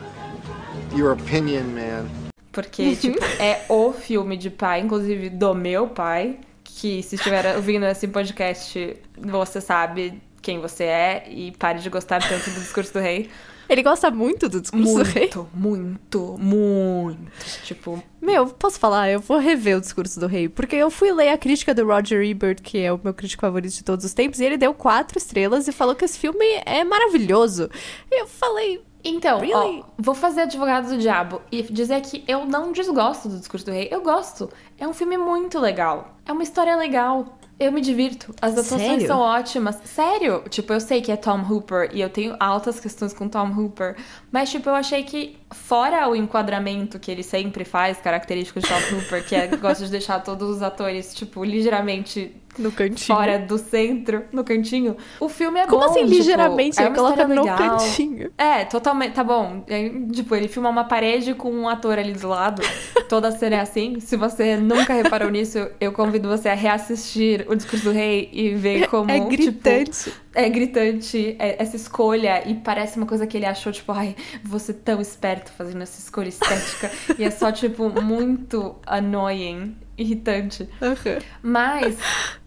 S8: your opinion, man.
S2: Porque, tipo, (laughs) é o filme de pai, inclusive do meu pai. Que se estiver ouvindo esse podcast, você sabe quem você é e pare de gostar tanto do discurso do rei.
S1: Ele gosta muito do discurso do rei.
S2: Muito, muito, muito. Tipo,
S1: Meu, posso falar? Eu vou rever o discurso do rei. Porque eu fui ler a crítica do Roger Ebert, que é o meu crítico favorito de todos os tempos, e ele deu quatro estrelas e falou que esse filme é maravilhoso. E eu falei,
S2: Então,
S1: Really?
S2: ó, vou fazer advogado do diabo e dizer que eu não desgosto do discurso do rei. Eu gosto. É um filme muito legal. É uma história legal. Eu me divirto. As atuações
S1: Sério?
S2: são ótimas. Sério? Tipo, eu sei que é Tom Hooper e eu tenho altas questões com Tom Hooper. Mas, tipo, eu achei que, fora o enquadramento que ele sempre faz, característico de Tom Hooper, que é (laughs) gosta de deixar todos os atores, tipo, ligeiramente
S1: no cantinho.
S2: fora do centro, no cantinho, o filme é
S1: Como
S2: bom.
S1: assim,
S2: tipo,
S1: ligeiramente?
S2: é
S1: Ele
S2: uma
S1: coloca no
S2: legal.
S1: cantinho.
S2: É, totalmente. Tá bom. É, tipo, ele filma uma parede com um ator ali do lado. Toda a cena é assim. Se você nunca reparou nisso, eu convido você a reassistir o discurso do rei e ver como.
S1: É
S2: tipo,
S1: gritante.
S2: é gritante é- essa escolha e parece uma coisa que ele achou, tipo, ai, você tão esperto fazendo essa escolha estética. e é só, tipo, muito annoying, irritante.
S1: Aham.
S2: Mas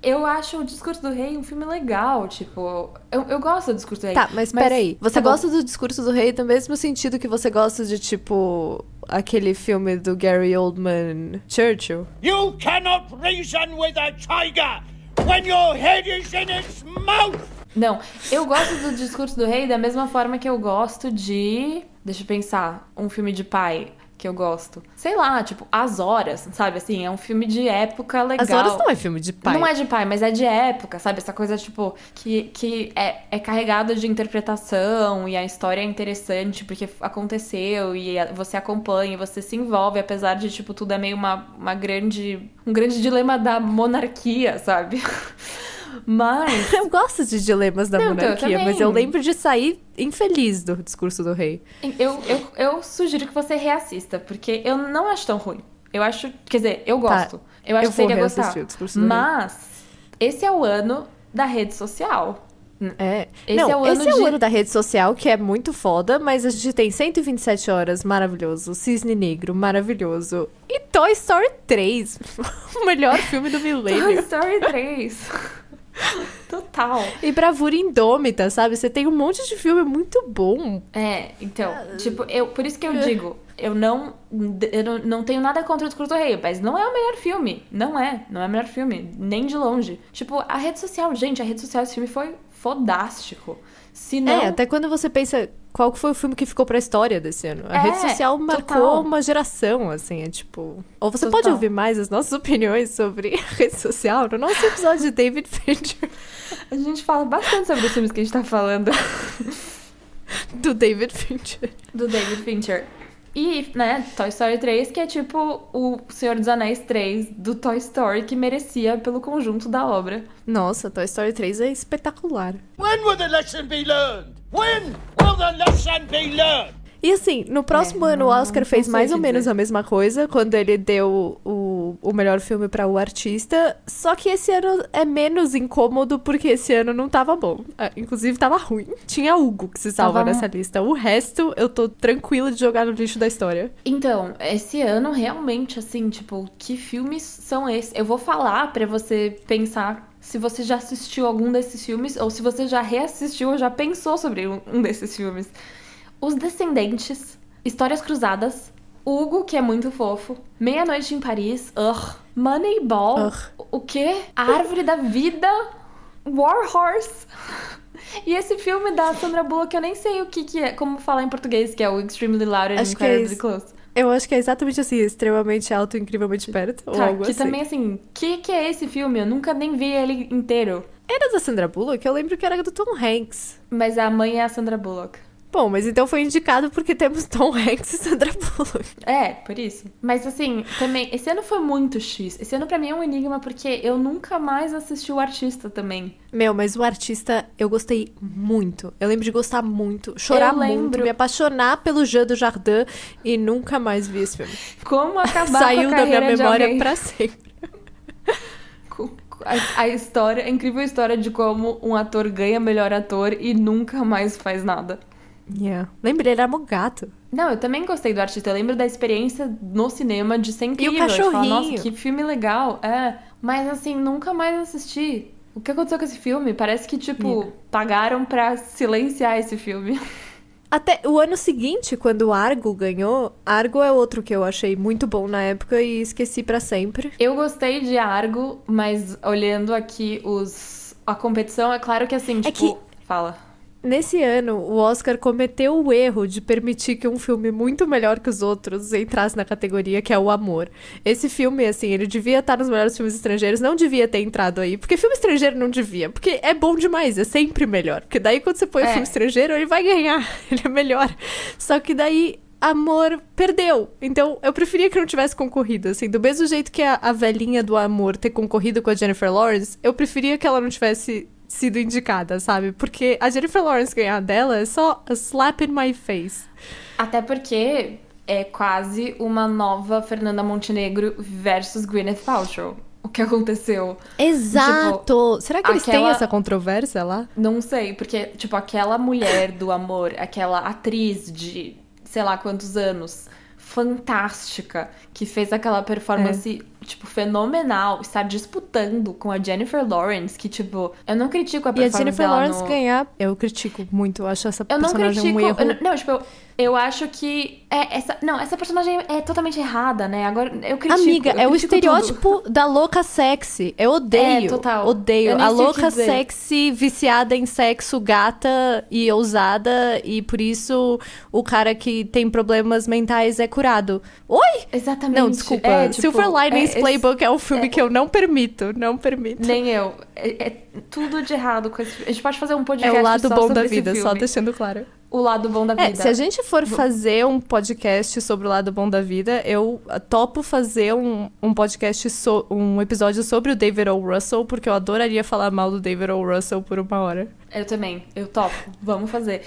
S2: eu acho o Discurso do Rei um filme legal, tipo, eu, eu gosto do Discurso do Rei.
S1: Tá, mas peraí. Você
S2: tá bom.
S1: gosta do discurso do rei do mesmo sentido que você gosta de, tipo, aquele filme do Gary Oldman, Churchill?
S6: You cannot reason with a tiger when your head is in its mouth!
S2: Não, eu gosto do Discurso do Rei da mesma forma que eu gosto de. Deixa eu pensar, um filme de pai que eu gosto. Sei lá, tipo, As Horas, sabe? Assim, é um filme de época legal.
S1: As Horas não é filme de pai.
S2: Não é de pai, mas é de época, sabe? Essa coisa, tipo, que, que é, é carregada de interpretação e a história é interessante porque aconteceu e você acompanha, e você se envolve, apesar de, tipo, tudo é meio uma, uma grande. um grande dilema da monarquia, sabe? (laughs) Mas. (laughs)
S1: Eu gosto de dilemas da
S2: Não, eu
S1: monarquia, mas
S2: também.
S1: eu lembro de sair infeliz do discurso do rei.
S2: Eu, eu, eu sugiro que você reassista, porque eu não acho tão ruim. Eu acho. Quer dizer, eu gosto. eu acho
S1: eu
S2: que você iria gostar.
S1: o discurso do rei.
S2: Mas, esse é o ano da rede social.
S1: É.
S2: Esse
S1: não,
S2: é o ano
S1: esse é o
S2: de-
S1: ano da rede social, que é muito foda, mas a gente tem 127 horas, maravilhoso. Cisne Negro, maravilhoso. E Toy Story 3, (laughs) o melhor filme do
S2: Toy
S1: milênio.
S2: Story 3. (laughs) Total.
S1: E Bravura Indômita, sabe? Você tem um monte de filme muito bom.
S2: É, então, tipo, eu, por isso que eu digo, eu não, eu não, não tenho nada contra o do rei, mas não é o melhor filme. Não é, não é o melhor filme, nem de longe. Tipo, a rede social, gente, a rede social desse filme foi fodástico. Se não,
S1: É, até quando você pensa qual foi o filme que ficou pra história desse ano. A
S2: É,
S1: rede social marcou
S2: total.
S1: uma geração, assim, é tipo... Ou você
S2: Total.
S1: pode ouvir mais as nossas (laughs) opiniões sobre a rede social no nosso episódio de David Fincher,
S2: a gente fala bastante sobre os filmes que a gente tá falando
S1: do David Fincher.
S2: do David Fincher. E, né, Toy Story 3, que é tipo o Senhor dos Anéis 3 do Toy Story, que merecia pelo conjunto da obra.
S1: Nossa, Toy Story 3 é espetacular.
S6: When will the lesson be learned? When will the lesson be learned?
S1: E assim, no próximo
S2: É,
S1: ano o Oscar fez mais ou
S2: te
S1: menos
S2: dizer.
S1: a mesma coisa quando ele deu o, o melhor filme pra o artista. Só que esse ano é menos incômodo porque esse ano não tava bom. Ah, inclusive tava ruim. Tinha Hugo que se salva
S2: Tava-
S1: nessa lista. O resto eu tô tranquila de jogar no lixo da história.
S2: Então, esse ano realmente, assim, tipo, que filmes são esses? Eu vou falar pra você pensar se você já assistiu algum desses filmes ou se você já reassistiu ou já pensou sobre um desses filmes. Os Descendentes, Histórias Cruzadas, Hugo, que é muito fofo, Meia-Noite em Paris, ugh, Moneyball,
S1: Ugh.
S2: o quê? A Árvore da Vida, War Horse. (laughs) E esse filme da Sandra Bullock, eu nem sei o que, que é, como falar em português, que é o Extremely Loud and
S1: é
S2: Incredibly
S1: isso.
S2: Close.
S1: Eu acho que é exatamente assim, extremamente alto, incrivelmente perto. ou
S2: Tá,
S1: algo
S2: que
S1: assim.
S2: também, assim, que que é esse filme? Eu nunca nem vi ele inteiro.
S1: Era da Sandra Bullock? Eu lembro que era do Tom Hanks.
S2: Mas a mãe é a Sandra Bullock.
S1: Bom, mas então foi indicado porque temos Tom Hanks e Sandra Bullock.
S2: É, por isso. Mas assim, também, esse ano foi muito X. Esse ano pra mim é um enigma porque eu nunca mais assisti o artista também.
S1: Meu, mas o artista eu gostei muito. Eu lembro de gostar muito, chorar muito, me apaixonar pelo Jean do Jardim e nunca mais vi esse filme.
S2: Como acabar
S1: Saiu
S2: com a
S1: da minha memória pra sempre.
S2: A, a história, a incrível história de como um ator ganha melhor ator e nunca mais faz nada.
S1: Yeah. Lembrei, ele era um gato.
S2: Não, eu também gostei do artista. Eu lembro da experiência no cinema de ser incrível. de falar,
S1: cachorrinho.
S2: Nossa, que filme legal. É, mas assim, nunca mais assisti. O que aconteceu com esse filme? Parece que, tipo,
S1: Yeah.
S2: pagaram pra silenciar esse filme.
S1: Até o ano seguinte, quando o Argo ganhou, Argo é outro que eu achei muito bom na época e esqueci pra sempre.
S2: Eu gostei de Argo, mas olhando aqui os a competição, é claro que assim, tipo,
S1: que-
S2: fala.
S1: Nesse ano, o Oscar cometeu o erro de permitir que um filme muito melhor que os outros entrasse na categoria que é o Amor. Esse filme, assim, ele devia estar nos melhores filmes estrangeiros, não devia ter entrado aí. Porque filme estrangeiro não devia, porque é bom demais, é sempre melhor. Porque daí quando você põe
S2: É.
S1: filme estrangeiro, ele vai ganhar, (laughs) ele é melhor. Só que daí Amor perdeu. Então, eu preferia que não tivesse concorrido, assim. Do mesmo jeito que a, a velhinha do Amor ter concorrido com a Jennifer Lawrence, eu preferia que ela não tivesse sido indicada, sabe? Porque a Jennifer Lawrence ganhar dela é só a slap in my face.
S2: Até porque é quase uma nova Fernanda Montenegro versus Gwyneth Paltrow. O que aconteceu?
S1: Exato! Será que eles têm
S2: aquela-
S1: essa controvérsia lá?
S2: Não sei, porque, tipo, aquela mulher do amor, aquela atriz de sei lá quantos anos, fantástica, que fez aquela performance, tipo, fenomenal, está disputando com a Jennifer Lawrence, que, tipo, eu não critico a
S1: E a
S2: performance
S1: Jennifer Lawrence
S2: no...
S1: ganhar, eu critico muito. Eu acho essa
S2: Eu não
S1: personagem
S2: critico.
S1: um erro.
S2: eu não- não, tipo, eu, eu acho que. É, essa, não, essa personagem é totalmente errada, né? Agora eu critico.
S1: Amiga,
S2: eu
S1: é o
S2: critico
S1: estereótipo da louca sexy. Eu odeio.
S2: É, total.
S1: Odeio. A
S2: o
S1: louca sexy viciada em sexo, gata e ousada. E por isso o cara que tem problemas mentais é curado. Oi?
S2: tudo. Exatamente.
S1: Não, desculpa.
S2: É, tipo,
S1: Silver Linings
S2: é,
S1: Playbook é um filme que eu não permito. Não permito.
S2: Nem eu. É, é tudo de errado com esse A gente pode fazer um
S1: É
S2: podcast
S1: o lado bom da vida, só deixando claro.
S2: O lado bom da vida.
S1: É, se a gente for fazer um podcast sobre o lado bom da vida, eu topo fazer um, um podcast, so, um episódio sobre o David O. Russell, porque eu adoraria falar mal do David O. Russell por uma hora.
S2: Eu também, eu topo, vamos fazer.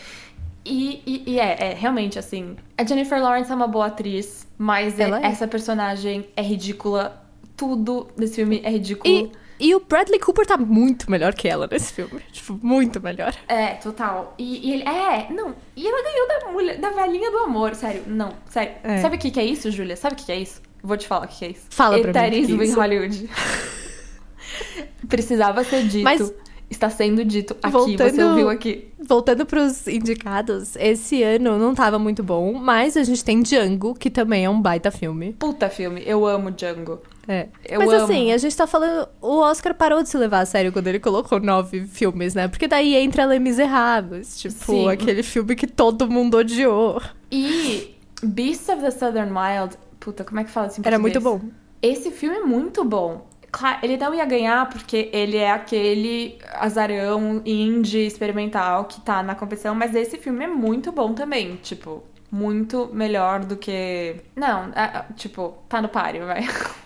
S2: E, e, e é, é, realmente assim, a Jennifer Lawrence é uma boa atriz, mas é-
S1: é.
S2: essa personagem é ridícula. Tudo desse filme é ridículo.
S1: E, e o Bradley Cooper tá muito melhor que ela nesse filme. Tipo, muito melhor.
S2: É, total. E, e ele. É, não. E ela ganhou da mulher, da velhinha do amor, sério. Não, sério.
S1: É.
S2: Sabe o que, que é isso, Júlia? Sabe o que, que é isso? Vou te falar o que, que é isso.
S1: Fala pra mim é
S2: Etarismo em. Hollywood. (laughs) Precisava ser dito.
S1: Mas-
S2: Está sendo dito aqui,
S1: Voltando-
S2: você ouviu aqui.
S1: Voltando pros indicados, esse ano não tava muito bom, mas a gente tem Django, que também é um baita filme.
S2: Puta filme, eu amo Django.
S1: É. Mas
S2: amo.
S1: assim, a gente tá falando. O Oscar parou de se levar a sério quando ele colocou nove filmes, né? Porque daí entra Les Misérables, tipo,
S2: Sim.
S1: aquele filme que todo mundo odiou.
S2: E Beasts of the Southern Wild, puta, como é que fala assim?
S1: Era muito bom.
S2: Esse filme é muito bom. Claro, ele não ia ganhar porque ele é aquele azarão indie experimental que tá na competição, mas esse filme é muito bom também, tipo, muito melhor do que. Não, é, é, tipo, tá no páreo, vai. (laughs)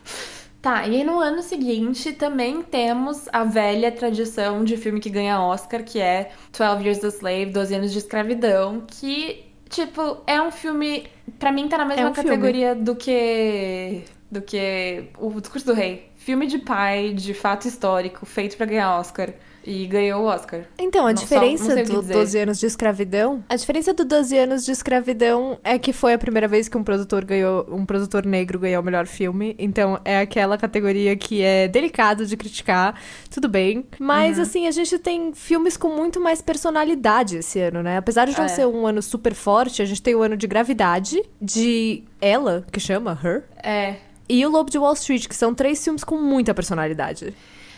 S2: Tá, e aí no ano seguinte também temos a velha tradição de filme que ganha Oscar, que é 12 Years a Slave, 12 anos de escravidão, que, tipo, é um filme. Pra mim tá na mesma
S1: um filme.
S2: categoria do que. do que o Discurso do Rei. Filme de pai, de fato histórico, feito pra ganhar Oscar. E ganhou o Oscar.
S1: Então, a
S2: Não, só-
S1: diferença
S2: que
S1: do
S2: dizer.
S1: 12 anos de escravidão. A diferença do 12 anos de escravidão é que foi a primeira vez que um produtor ganhou. Um produtor negro ganhou o melhor filme. Então é aquela categoria que é delicado de criticar. Tudo bem.
S2: Uhum.
S1: Mas assim, a gente tem filmes com muito mais personalidade esse ano, né? Apesar de não
S2: É.
S1: ser um ano super forte, a gente tem o ano de gravidade, de ela, que chama Her.
S2: É.
S1: E o Lobo de Wall Street, que são três filmes com muita personalidade.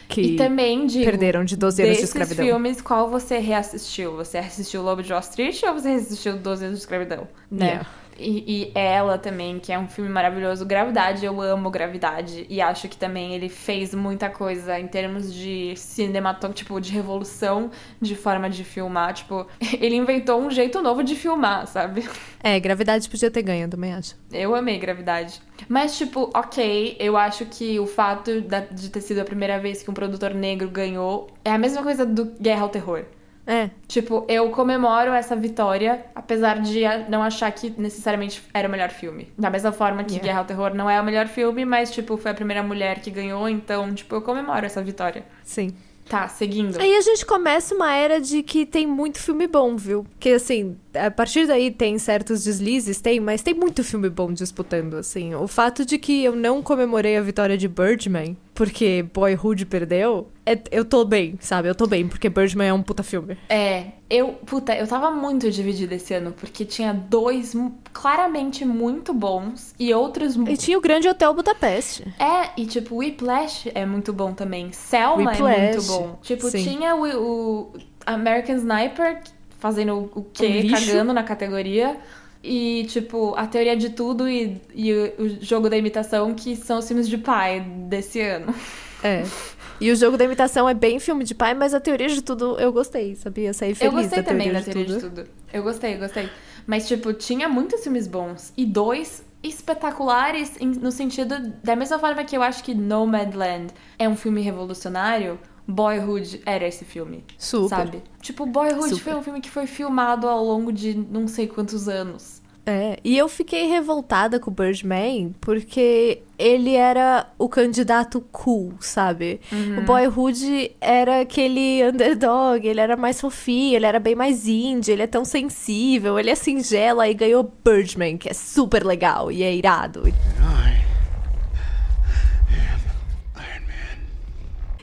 S1: Que
S2: E também digo,
S1: perderam de 12 anos de
S2: desses
S1: escravidão.
S2: filmes, qual você reassistiu? Você assistiu Lobo de Wall Street ou você assistiu 12 anos de escravidão? Né?
S1: Yeah.
S2: E, e ela também, que é um filme maravilhoso. Gravidade, eu amo Gravidade. E acho que também ele fez muita coisa em termos de cinematográfico, tipo, de revolução de forma de filmar. Tipo, (laughs) ele inventou um jeito novo de filmar, sabe? (laughs)
S1: É, gravidade podia ter ganho, também acho.
S2: Eu amei Gravidade. Mas, tipo, ok, eu acho que o fato de ter sido a primeira vez que um produtor negro ganhou é a mesma coisa do Guerra ao Terror.
S1: É.
S2: Tipo, eu comemoro essa vitória, apesar de não achar que necessariamente era o melhor filme. Da mesma forma que
S1: Yeah.
S2: Guerra ao Terror não é o melhor filme, mas, tipo, foi a primeira mulher que ganhou, então, tipo, eu comemoro essa vitória.
S1: Sim.
S2: Tá, seguindo.
S1: Aí a gente começa uma era de que tem muito filme bom, viu? Porque, assim, a partir daí tem certos deslizes, tem, mas tem muito filme bom disputando, assim. O fato de que eu não comemorei a vitória de Birdman, porque Boyhood perdeu, é- eu tô bem, sabe? Eu tô bem, porque Birdman é um puta filme.
S2: É, eu, puta, eu tava muito dividida esse ano, porque tinha dois claramente muito bons e outros
S1: E tinha o Grande Hotel Budapeste.
S2: É, e tipo, Whiplash é muito bom também. Selma é
S1: Whiplash,
S2: muito bom. Tipo,
S1: sim.
S2: tinha o, o American Sniper fazendo o quê?
S1: Um.
S2: Cagando na categoria. E, tipo, a teoria de tudo e, e o, o jogo da imitação, que são os filmes de pai desse ano.
S1: É. (laughs) E o jogo da imitação é bem filme de pai, mas a teoria de tudo eu gostei, sabia? Saí feliz
S2: eu gostei
S1: da
S2: também
S1: teoria
S2: da teoria de tudo. Eu gostei, gostei. Mas, tipo, tinha muitos filmes bons. E dois espetaculares no sentido... Da mesma forma que eu acho que Nomadland é um filme revolucionário, Boyhood era esse filme.
S1: Super.
S2: Sabe? Tipo, Boyhood
S1: Super.
S2: foi um filme que foi filmado ao longo de não sei quantos anos.
S1: É, e eu fiquei revoltada com o Birdman porque ele era o candidato cool, sabe? O Boyhood era aquele underdog, ele era mais fofinho, ele era bem mais indie, ele é tão sensível, ele é singelo, aí ganhou Birdman, que é super legal e é irado.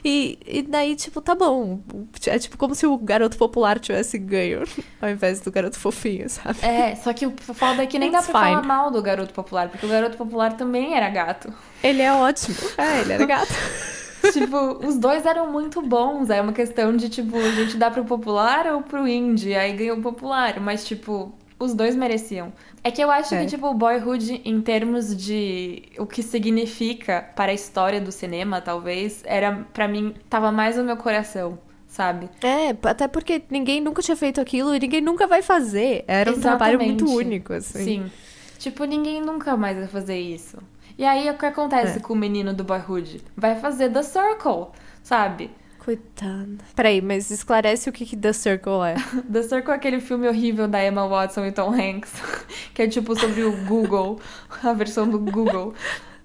S1: E, e daí, tipo, tá bom. É tipo como se o garoto popular tivesse ganho, (laughs) ao invés do garoto fofinho, sabe?
S2: É, só que o foda é que nem dá
S1: It's
S2: pra falar
S1: fine.
S2: mal do Garoto Popular, porque o Garoto Popular também era gato.
S1: Ele é ótimo. É, ele era gato. (laughs)
S2: tipo, os dois eram muito bons. É uma questão de, tipo, a gente dá pro popular ou pro indie. Aí ganhou o popular. Mas, tipo, os dois mereciam. É que eu acho
S1: É.
S2: que, tipo, o Boyhood, em termos de o que significa para a história do cinema, talvez, era, pra mim, tava mais no meu coração sabe?
S1: É, até porque ninguém nunca tinha feito aquilo e ninguém nunca vai fazer. Era um trabalho muito
S2: Exatamente.
S1: único, assim.
S2: Sim. Tipo, ninguém nunca mais vai fazer isso. E aí, o que acontece
S1: É.
S2: com o menino do Boyhood? Vai fazer The Circle, sabe?
S1: Coitado. Peraí, mas esclarece o que, que The Circle é. (laughs)
S2: The Circle é aquele filme horrível da Emma Watson e Tom Hanks, (laughs) que é tipo sobre o Google, a versão do Google.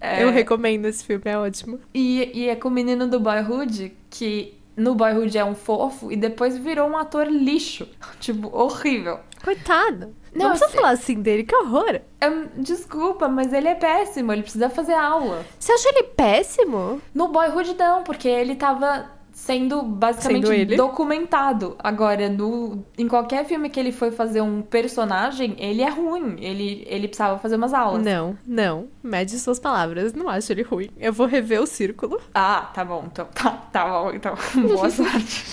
S2: É, (laughs)
S1: Eu recomendo esse filme, é ótimo.
S2: E, e é com o menino do Boyhood, que no Boyhood é um fofo e depois virou um ator lixo. Tipo, horrível.
S1: Coitado. Não,
S2: Não,
S1: precisa
S2: assim-
S1: falar assim dele, que horror.
S2: Hum, desculpa, mas ele é péssimo, ele precisa fazer aula.
S1: Você acha ele péssimo?
S2: No Boyhood não, porque ele tava sendo basicamente
S1: Sendo
S2: documentado. Agora, no, em qualquer filme que ele foi fazer um personagem, ele é ruim. Ele, ele precisava fazer umas aulas.
S1: Não, não. Mede suas palavras. Não acho ele ruim. Eu vou rever o círculo.
S2: Ah, tá bom, então. Tá, tá bom, então. (laughs) Boa (laughs) sorte.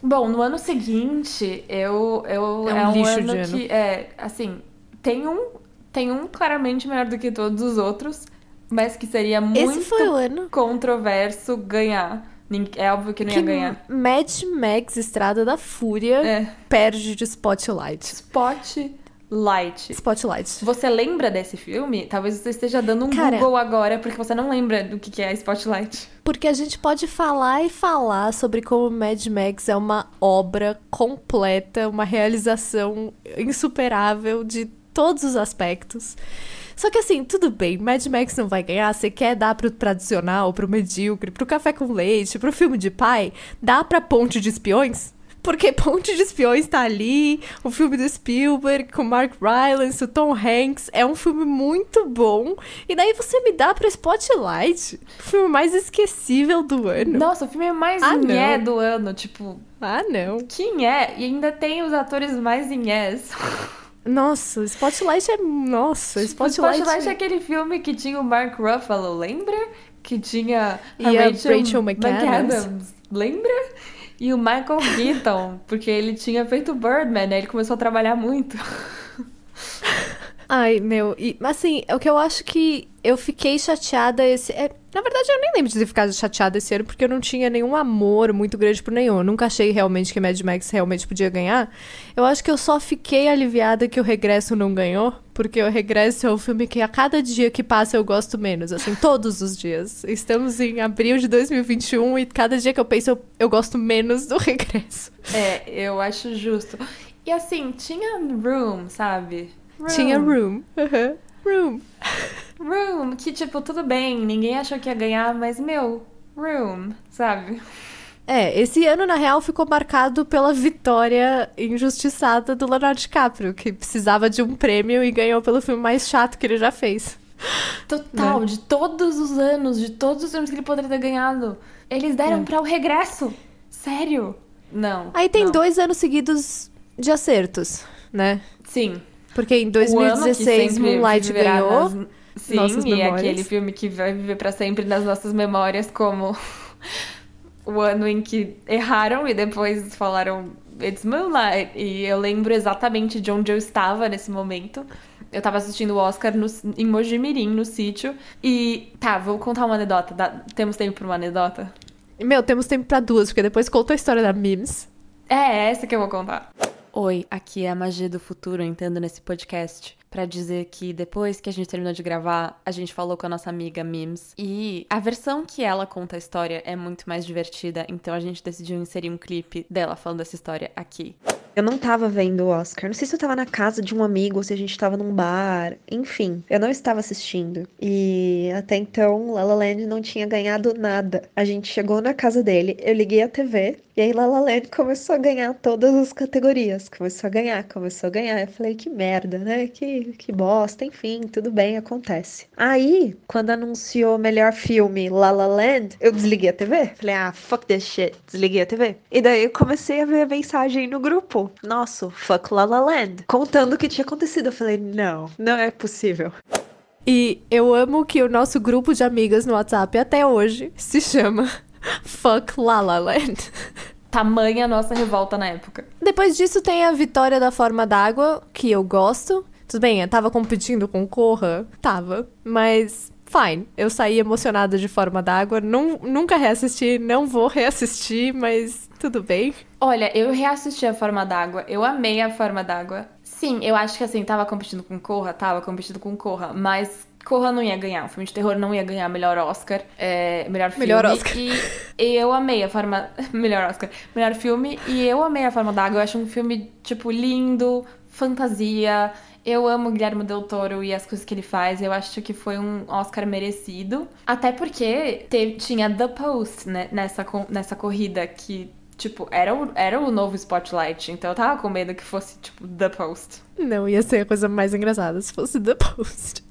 S2: Bom, no ano seguinte, eu. eu
S1: É um lixo
S2: ano
S1: de ano.
S2: que. É, assim, tem um. Tem um claramente melhor do que todos os outros, mas que seria muito controverso ganhar. É óbvio que não ia
S1: que
S2: ganhar.
S1: Mad Max Estrada da Fúria
S2: É.
S1: perde de Spotlight.
S2: Spotlight.
S1: Spotlight.
S2: Você lembra desse filme? Talvez você esteja dando um
S1: Cara-
S2: Google agora, porque você não lembra do que é Spotlight.
S1: Porque a gente pode falar e falar sobre como Mad Max é uma obra completa, uma realização insuperável de todos os aspectos. Só que assim, tudo bem, Mad Max não vai ganhar, você quer dar pro tradicional, pro medíocre, pro café com leite, pro filme de pai, dá pra Ponte de Espiões? Porque (laughs) Ponte de Espiões tá ali, o filme do Spielberg com Mark Rylance, o Tom Hanks, é um filme muito bom. E daí você me dá pra Spotlight, o filme mais esquecível do ano.
S2: Nossa, o filme mais
S1: Ah,
S2: nhé do ano, tipo,
S1: Ah, não.
S2: quem é? E ainda tem os atores mais nhés. (laughs)
S1: Nossa, Spotlight é. Nossa, Spotlight.
S2: Spotlight é aquele filme que tinha o Mark Ruffalo, lembra? Que tinha
S1: E a Rachel McAdams.
S2: lembra? E o Michael Keaton, porque ele tinha feito Birdman, né? Ele começou a trabalhar muito. (laughs)
S1: Ai, meu, e assim, o que eu acho que eu fiquei chateada esse. é, na verdade, eu nem lembro de ter ficado chateada esse ano, porque eu não tinha nenhum amor muito grande por nenhum. Eu nunca achei realmente que Mad Max realmente podia ganhar. Eu acho que eu só fiquei aliviada que o Regresso não ganhou, porque o Regresso é o filme que a cada dia que passa eu gosto menos, assim, todos os dias. Estamos em abril de 2021 e cada dia que eu penso eu, eu gosto menos do Regresso.
S2: É, eu acho justo. E assim, tinha Room, sabe?
S1: Tinha Room. Uhum. Room.
S2: Room, que tipo, tudo bem, ninguém achou que ia ganhar, mas meu, Room, sabe?
S1: É, esse ano, na real, ficou marcado pela vitória injustiçada do Leonardo DiCaprio, que precisava de um prêmio e ganhou pelo filme mais chato que ele já fez.
S2: Total,
S1: Né?
S2: de todos os anos, de todos os filmes que ele poderia ter ganhado, eles deram pra o regresso. Sério? Não.
S1: Aí tem
S2: não.
S1: dois anos seguidos de acertos, né?
S2: Sim.
S1: Porque em
S2: O ano que
S1: 2016
S2: sempre
S1: Moonlight ganhou.
S2: nas- Sim,
S1: nossas
S2: e
S1: memórias.
S2: aquele filme que vai viver pra sempre nas nossas memórias como (laughs) o ano em que erraram e depois falaram It's Moonlight. E eu lembro exatamente de onde eu estava nesse momento. Eu tava assistindo o Oscar no, em Mojimirim, no sítio. E tá, vou contar uma anedota. Dá- temos tempo pra uma anedota?
S1: Meu, temos tempo pra duas, porque depois conta a história da Mims.
S2: É essa que eu vou contar. Oi, aqui é a Magia do Futuro entrando nesse podcast pra dizer que depois que a gente terminou de gravar, a gente falou com a nossa amiga Mims e a versão que ela conta a história é muito mais divertida, então a gente decidiu inserir um clipe dela falando essa história aqui.
S9: Eu não tava vendo o Oscar. Não sei se eu tava na casa de um amigo ou se a gente tava num bar. Enfim, eu não estava assistindo. E até então, La La Land não tinha ganhado nada. A gente chegou na casa dele, eu liguei a TV. E aí La La Land começou a ganhar todas as categorias. Começou a ganhar, começou a ganhar. Eu falei, que merda, né? Que, que bosta. Enfim, tudo bem, acontece. Aí, quando anunciou melhor filme La La Land, eu desliguei a TV. Falei, ah, fuck this shit. Desliguei a TV. E daí eu comecei a ver a mensagem no grupo. Nossa, fuck La La Land. Contando o que tinha acontecido. Eu falei, não, não é possível.
S1: E eu amo que o nosso grupo de amigas no WhatsApp até hoje se chama (laughs) Fuck La La Land.
S2: Tamanha a nossa revolta na época.
S1: Depois disso tem a Vitória da Forma d'Água, que eu gosto. Tudo bem, eu tava competindo com Corra? Tava. Mas, fine. Eu saí emocionada de Forma d'Água. Nun- Nunca reassisti, não vou reassistir, mas Tudo bem?
S2: Olha, eu reassisti a Forma d'Água. Eu amei a Forma d'Água. Sim, eu acho que assim, tava competindo com Corra, tava competindo com Corra, mas Corra não ia ganhar. O filme de terror não ia ganhar melhor Oscar. É, melhor filme.
S1: Melhor Oscar.
S2: E, e eu amei a forma. (laughs) melhor Oscar. Melhor filme. E eu amei a forma d'água. Eu acho um filme, tipo, lindo, fantasia. Eu amo o Guilherme Del Toro e as coisas que ele faz. Eu acho que foi um Oscar merecido. Até porque teve, tinha The Post né, nessa, nessa corrida que. Tipo, era o, era o novo Spotlight, então eu tava com medo que fosse, tipo, The Post.
S1: Não, ia ser a coisa mais engraçada se fosse The Post.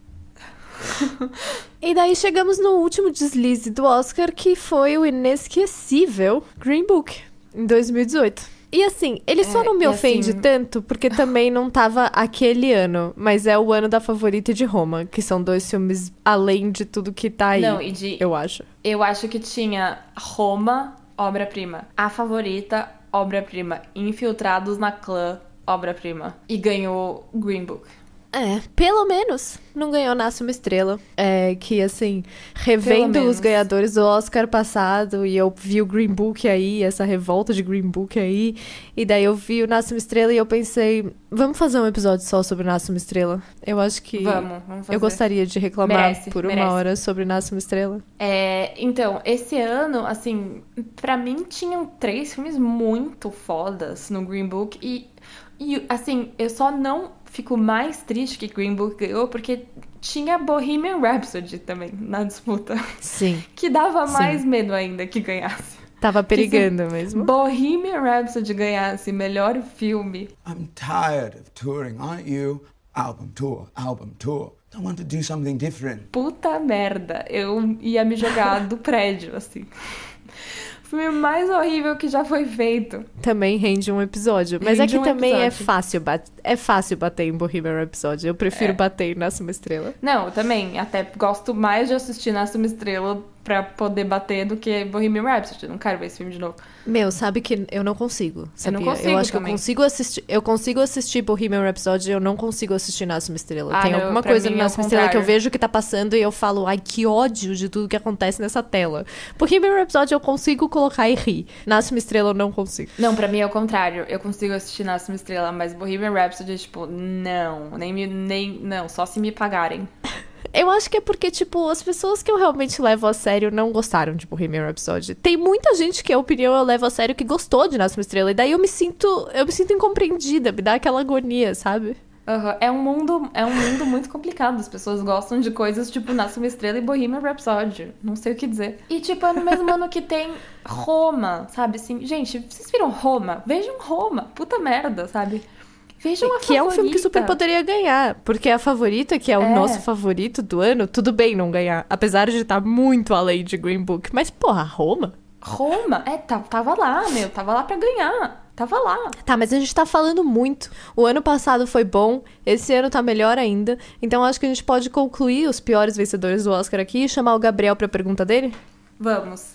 S1: e daí chegamos no último deslize do Oscar, que foi o inesquecível Green Book, em 2018. E assim, ele só
S2: É,
S1: não me ofende
S2: assim-
S1: tanto porque também não tava aquele ano, mas é o ano da favorita de Roma, que são dois filmes além de tudo que tá aí,
S2: Não, e de.
S1: eu acho.
S2: Eu acho que tinha Roma, obra-prima. A favorita, obra-prima. Infiltrados na clã, obra-prima. E ganhou Green Book.
S1: É, pelo menos não ganhou Nasce uma Estrela. É que, assim, revendo os ganhadores do Oscar passado, e eu vi o Green Book aí, essa revolta de Green Book aí, e daí eu vi o Nasce uma Estrela e eu pensei, vamos fazer um episódio só sobre Nasce uma Estrela? Eu acho que.
S2: Vamos, vamos fazer.
S1: Eu gostaria de reclamar
S2: Merece,
S1: por uma
S2: merece.
S1: hora sobre Nasce uma Estrela.
S2: É, então, esse ano, assim, pra mim tinham três filmes muito fodas no Green Book e, e assim, eu só não fico mais triste que Green Book ganhou porque tinha Bohemian Rhapsody também na disputa,
S1: Sim. (laughs)
S2: que dava
S1: Sim.
S2: mais medo ainda que ganhasse.
S1: Tava
S2: Que
S1: perigando mesmo.
S2: Bohemian Rhapsody ganhasse melhor filme,
S10: I'm tired of touring, aren't you? Album tour, album tour. I want to do something different.
S2: puta merda, eu ia me jogar do (laughs) prédio, assim. Filme mais horrível que já foi feito.
S1: Também rende um episódio. Mas
S2: Rende
S1: é que
S2: um
S1: também é
S2: episódio.
S1: fácil, é fácil bater em Bohemian Rhapsody. Eu prefiro
S2: É.
S1: bater em Nasce uma Estrela.
S2: Não, eu também. Até gosto mais de assistir Nasce uma Estrela pra poder bater do que Bohemian Rhapsody. Não quero ver esse filme de novo.
S1: Meu, sabe que eu não consigo.
S2: Eu não
S1: sabia?
S2: consigo
S1: acho que
S2: também.
S1: eu consigo assistir. Eu consigo assistir Bohemian Rhapsody e eu não consigo assistir Nasce uma Estrela.
S2: Ah,
S1: Tem
S2: não,
S1: alguma coisa no
S2: é
S1: Nasce uma Estrela que eu vejo que tá passando e eu falo, ai, que ódio de tudo que acontece nessa tela. Bohemian Rhapsody eu consigo colocar e rir. Nasce uma Estrela eu não consigo.
S2: Não, pra mim é o contrário. Eu consigo assistir Nasce uma Estrela, mas Bohemian Rhapsody, tipo, não. Nem me. Nem, não, só se me pagarem.
S1: Eu acho que é porque, tipo, as pessoas que eu realmente levo a sério não gostaram de Bohemian Rhapsody. Tem muita gente que a opinião eu levo a sério que gostou de Nasce uma Estrela. E daí eu me sinto. Eu me sinto incompreendida, me dá aquela agonia, sabe?
S2: Aham, É um mundo, é um mundo muito complicado. As pessoas gostam de coisas tipo Nasce uma Estrela e Bohemian Rhapsody. Não sei o que dizer. E tipo, é no mesmo ano que tem Roma, sabe? Assim, gente, vocês viram Roma? Vejam Roma. Puta merda, sabe? Vejam a
S1: Que é um filme que super poderia ganhar. Porque a favorita, que é o
S2: É.
S1: nosso favorito do ano, tudo bem não ganhar. Apesar de estar muito além de Green Book. Mas, porra, Roma?
S2: Roma? É, tá- tava lá, meu. Tava lá pra ganhar. Tava lá.
S1: Tá, mas a gente tá falando muito. O ano passado foi bom, esse ano tá melhor ainda. Então acho que a gente pode concluir os piores vencedores do Oscar aqui e chamar o Gabriel pra pergunta dele?
S2: Vamos.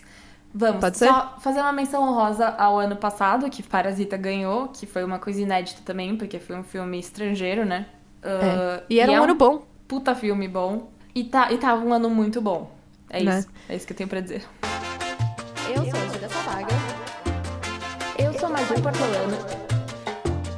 S2: Vamos.
S1: Pode ser?
S2: Só fazer uma menção honrosa ao ano passado, que Parasita ganhou, que foi uma coisa inédita também, porque foi um filme estrangeiro, né? Ah,
S1: E era um
S2: é
S1: ano bom.
S2: Puta filme bom. E, tá, e tava um ano muito bom. É
S1: Né?
S2: isso. É isso que eu tenho pra dizer.
S1: Eu sou a Julia Sabaga.
S2: Eu sou Maju Portolano.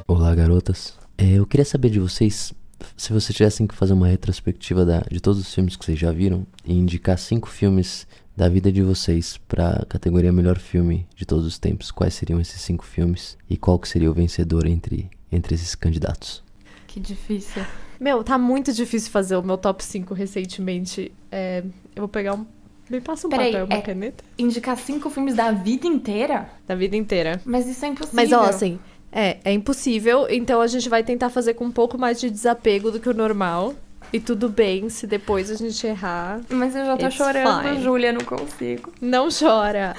S11: Olá, garotas. É, eu queria saber de vocês se vocês tivessem que fazer uma retrospectiva da- de todos os filmes que vocês já viram e indicar cinco filmes da vida de vocês pra categoria melhor filme de todos os tempos. Quais seriam esses cinco filmes e qual que seria o vencedor entre, entre esses candidatos?
S2: Que difícil.
S1: Meu, tá muito difícil fazer o meu top 5 recentemente. É, eu vou pegar um. Me passa um
S2: Peraí,
S1: papel, uma
S2: é-
S1: caneta.
S2: Indicar cinco filmes da vida inteira?
S1: Da vida inteira.
S2: Mas isso é impossível.
S1: Mas, ó, assim, é, é impossível, então a gente vai tentar fazer com um pouco mais de desapego do que o normal. E tudo bem se depois a gente errar.
S2: Mas eu já tô
S1: It's
S2: chorando,
S1: fine.
S2: Júlia, não consigo.
S1: Não chora.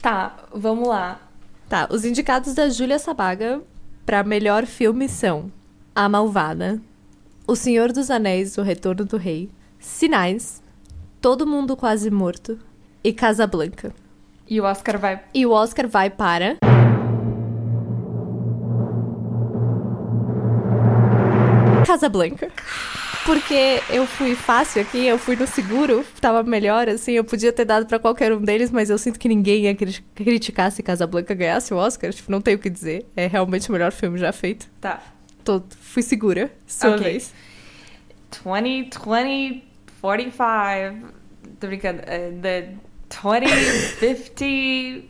S2: Tá, vamos lá.
S1: Tá, os indicados da Júlia Sabaga pra melhor filme são A Malvada, O Senhor dos Anéis, O Retorno do Rei, Sinais, Todo Mundo Quase Morto e Casablanca.
S2: E o Oscar vai.
S1: E o Oscar vai para. Casablanca. Porque eu fui fácil aqui, eu fui no seguro, tava melhor, assim, eu podia ter dado pra qualquer um deles, mas eu sinto que ninguém ia cri- criticar se Casablanca ganhasse o Oscar. Tipo, não tenho o que dizer. É realmente o melhor filme já feito.
S2: Tá.
S1: Tô, fui segura, sua
S2: Ok.
S1: vez.
S2: 20, 20, 45. Tô brincando. Uh, the 2050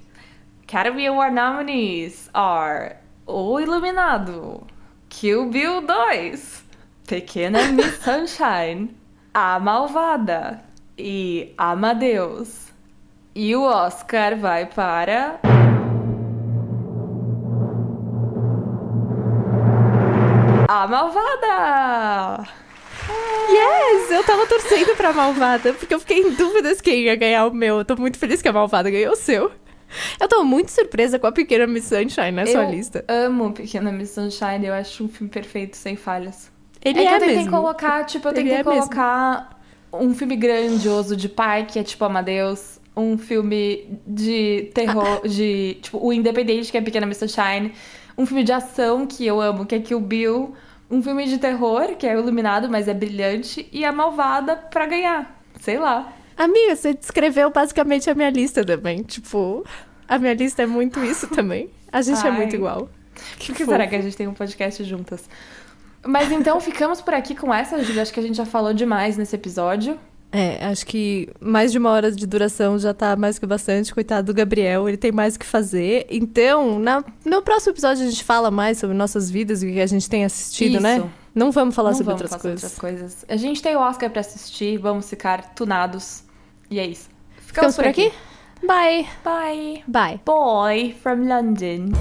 S2: Academy Award nominees are O Iluminado, Kill Bill 2, Pequena Miss Sunshine, A Malvada e Amadeus. E o Oscar vai para. A Malvada!
S1: Yes! Eu tava torcendo pra Malvada, porque eu fiquei em dúvidas quem ia ganhar o meu. Eu tô muito feliz que a Malvada ganhou o seu. Eu tô muito surpresa com a pequena Miss Sunshine na sua
S2: eu
S1: lista.
S2: amo Pequena Miss Sunshine, eu acho um filme perfeito, sem falhas.
S1: Ele
S2: é que
S1: é
S2: eu tentei
S1: mesmo.
S2: colocar, tipo, eu tentei
S1: é mesmo.
S2: colocar um filme grandioso de pai, que é tipo Amadeus, um filme de terror, (laughs) de, tipo, o Independente, que é Pequena Miss Sunshine, um filme de ação que eu amo, que é Kill Bill, um filme de terror, que é Iluminado, mas é brilhante, e a Malvada pra ganhar. Sei lá.
S1: Amiga, você descreveu basicamente a minha lista também. Tipo, a minha lista é muito isso também. A gente é
S2: Ai.
S1: muito igual.
S2: Por que será que a gente tem um podcast juntas? Mas então ficamos por aqui com essa, Júlia. Acho que a gente já falou demais nesse episódio.
S1: É, acho que mais de uma hora de duração já tá mais que bastante. Coitado do Gabriel, ele tem mais o que fazer. Então, na- no próximo episódio a gente fala mais sobre nossas vidas e o que a gente tem assistido, né?
S2: Isso.
S1: Não vamos falar
S2: Não
S1: sobre
S2: vamos
S1: outras
S2: falar
S1: coisas.
S2: outras coisas. A gente tem o Oscar pra assistir, vamos ficar tunados. E é isso.
S1: Ficamos por aqui? Bye.
S2: Bye.
S1: Bye.
S2: Boy from London.